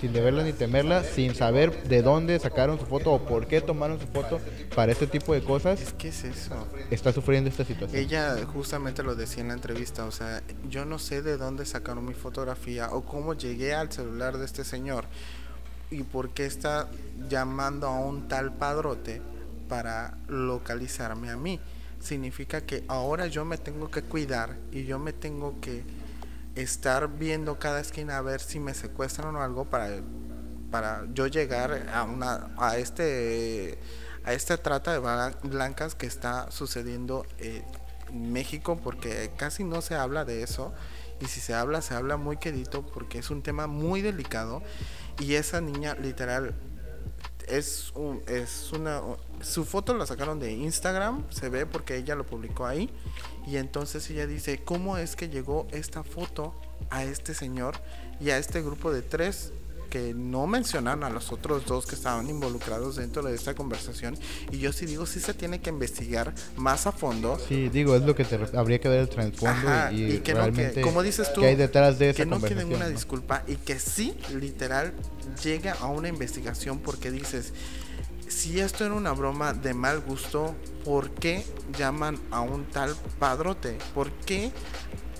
sin deberla ni temerla, sin saber de dónde sacaron su foto o por qué tomaron su foto para este tipo de cosas, Es que es eso. está sufriendo esta situación. Ella justamente lo decía en la entrevista, o sea, yo no sé de dónde sacaron mi fotografía o cómo llegué al celular de este señor y por qué está llamando a un tal padrote para localizarme a mí. Significa que ahora yo me tengo que cuidar y yo me tengo que estar viendo cada esquina a ver si me secuestran o algo para para yo llegar a una a este a esta trata de blan- blancas que está sucediendo eh, en México porque casi no se habla de eso. Y si se habla se habla muy quedito porque es un tema muy delicado. Y esa niña literal es un, es una su foto la sacaron de Instagram se ve porque ella lo publicó ahí y entonces ella dice cómo es que llegó esta foto a este señor y a este grupo de tres que no mencionan a los otros dos que estaban involucrados dentro de esta conversación y yo sí digo sí se tiene que investigar más a fondo Sí, digo, es lo que te habría que ver el trasfondo y, y que no, que- realmente como dices tú, hay detrás de esa que no quede una ¿no? disculpa y que sí, literal, llegue a una investigación porque dices, si esto era una broma de mal gusto, ¿por qué llaman a un tal padrote? ¿Por qué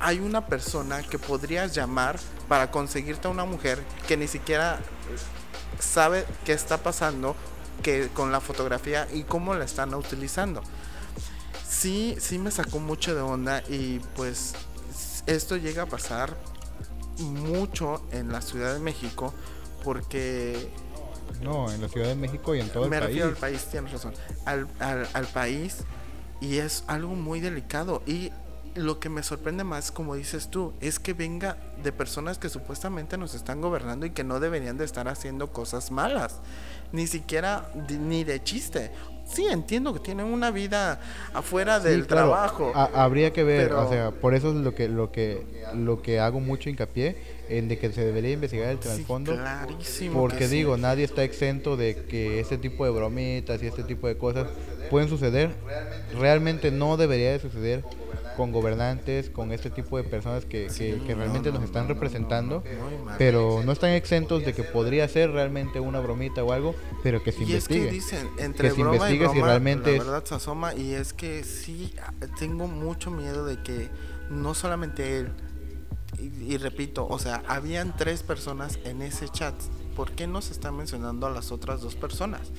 hay una persona que podrías llamar para conseguirte a una mujer que ni siquiera sabe qué está pasando que con la fotografía y cómo la están utilizando? sí, sí me sacó mucho de onda y pues esto llega a pasar mucho en la Ciudad de México porque No, en la Ciudad de México y en todo el me país. refiero al país, tienes razón, al, al, al país y es algo muy delicado y lo que me sorprende más, como dices tú, es que venga de personas que supuestamente nos están gobernando y que no deberían de estar haciendo cosas malas, ni siquiera de- ni de chiste. Sí, entiendo que tienen una vida afuera Sí, del claro, trabajo. ha- habría que ver, pero- o sea, por eso es lo que lo que lo que hago mucho hincapié en de que se debería investigar el Sí, trasfondo. clarísimo Porque que sí. digo, nadie está exento de que este tipo de bromitas y este tipo de cosas pueden suceder. Realmente no debería de suceder con gobernantes, con este tipo de personas que, que- que realmente nos están representando. Pero no están exentos de que podría ser realmente una bromita o algo, pero que se Y es investigue. que dicen, entre que se broma y investigue si broma, realmente la verdad se asoma y es que sí, tengo mucho miedo de que no solamente él, y, y repito, o sea, habían tres personas en ese chat, ¿por qué no se están mencionando a las otras dos personas?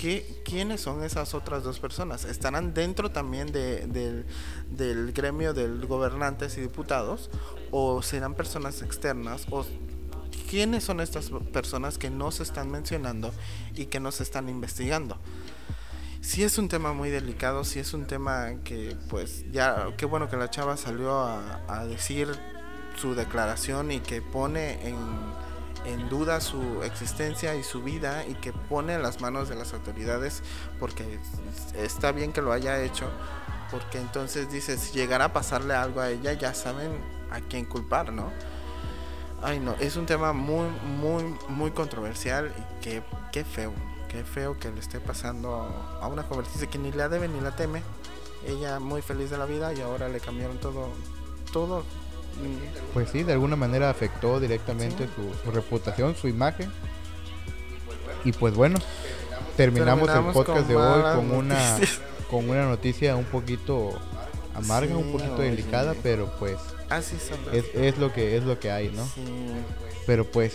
¿Qué, ¿Quiénes son esas otras dos personas? ¿Estarán dentro también de- del, del gremio de gobernantes y diputados? ¿O serán personas externas? ¿O quiénes son estas personas que no se están mencionando y que no se están investigando? Sí es un tema muy delicado, sí es un tema que pues ya, qué bueno que la chava salió a, a decir su declaración y que pone en, en duda su existencia y su vida y que pone las manos de las autoridades porque está bien que lo haya hecho porque entonces dice si llegara a pasarle algo a ella ya saben a quién culpar, ¿no? Ay no, es un tema muy, muy, muy controversial y qué, qué feo, qué feo que le esté pasando a una jovencita que ni la debe ni la teme. Ella muy feliz de la vida y ahora le cambiaron todo, todo. Pues sí, de alguna manera afectó directamente Sí. su, su reputación, su imagen. Y pues bueno, terminamos, Terminamos el podcast de hoy con una, (laughs) con una noticia un poquito amarga, un poquito oye. delicada, pero pues Así son las- es, es lo que es lo que hay, ¿no? Sí. Pero pues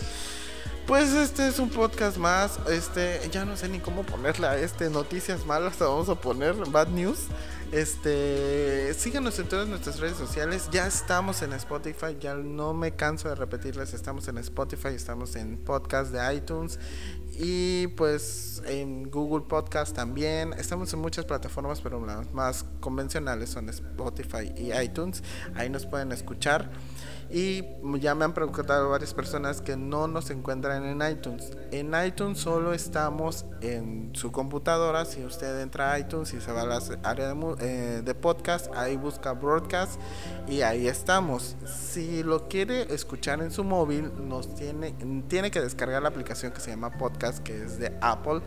Pues este es un podcast más, este, ya no sé ni cómo ponerla, este, noticias malas, la (laughs) vamos a poner, bad news. Este, síganos en todas nuestras redes sociales, ya estamos en Spotify, ya no me canso de repetirles, estamos en Spotify, estamos en podcast de iTunes y pues en Google Podcast también, estamos en muchas plataformas, pero las más convencionales son Spotify y iTunes, ahí nos pueden escuchar. Y ya me han preguntado varias personas que no nos encuentran en iTunes. En iTunes solo estamos en su computadora. Si usted entra a iTunes y se va a la área de, eh, podcast, ahí busca broadcast y ahí estamos. Si lo quiere escuchar en su móvil, nos tiene, tiene que descargar la aplicación que se llama podcast, que es de Apple.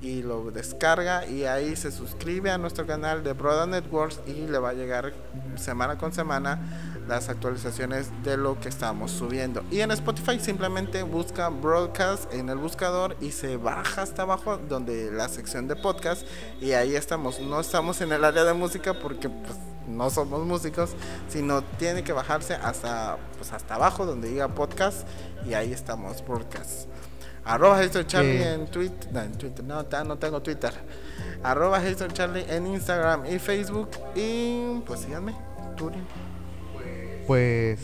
Y lo descarga y ahí se suscribe a nuestro canal de Broda Networks y le va a llegar semana con semana las actualizaciones de lo que estamos subiendo. Y en Spotify simplemente busca broadcast en el buscador y se baja hasta abajo donde la sección de podcast y ahí estamos. No estamos en el área de música porque pues, no somos músicos, sino tiene que bajarse hasta pues hasta abajo donde diga podcast y ahí estamos broadcast. Arroba Hector Charlie Eh. en Twitter, no, en Twitter, no, no tengo Twitter. Arroba Hector Charlie en Instagram y Facebook y pues síganme, Turing. Pues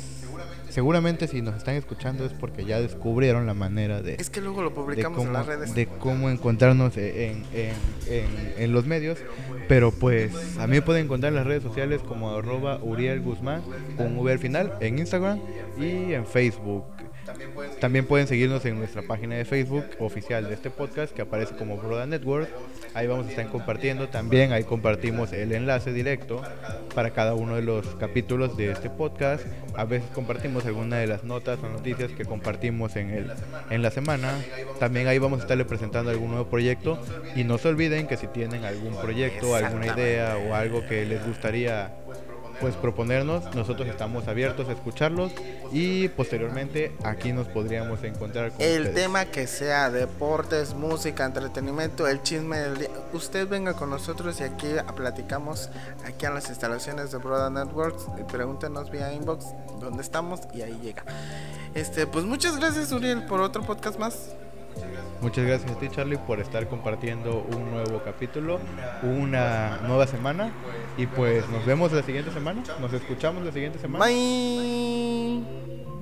seguramente si nos están escuchando es porque ya descubrieron la manera de, Es que luego lo publicamos cómo, en las redes. de cómo encontrarnos en, en- en- en los medios. Pero pues a mí me pueden encontrar en las redes sociales como arroba Uriel Guzmán con V al final en Instagram y en Facebook. También pueden seguirnos en nuestra página de Facebook oficial de este podcast que aparece como Broda Network. Ahí vamos a estar compartiendo. También ahí compartimos el enlace directo para cada uno de los capítulos de este podcast. A veces compartimos alguna de las notas o noticias que compartimos en, el, en la semana. También ahí vamos a estarle presentando algún nuevo proyecto. Y no se olviden que si tienen algún proyecto, alguna idea o algo que les gustaría pues proponernos, nosotros estamos abiertos a escucharlos y posteriormente aquí nos podríamos encontrar con El ustedes. tema que sea deportes, música, entretenimiento, el chisme del día. Usted venga con nosotros y aquí platicamos aquí en las instalaciones de Broda Networks. Y pregúntenos vía inbox dónde estamos y ahí llega. Este, pues muchas gracias Uriel por otro podcast más. Muchas gracias a ti Charlie por estar compartiendo un nuevo capítulo, una nueva semana y pues nos vemos la siguiente semana, nos escuchamos la siguiente semana. Bye.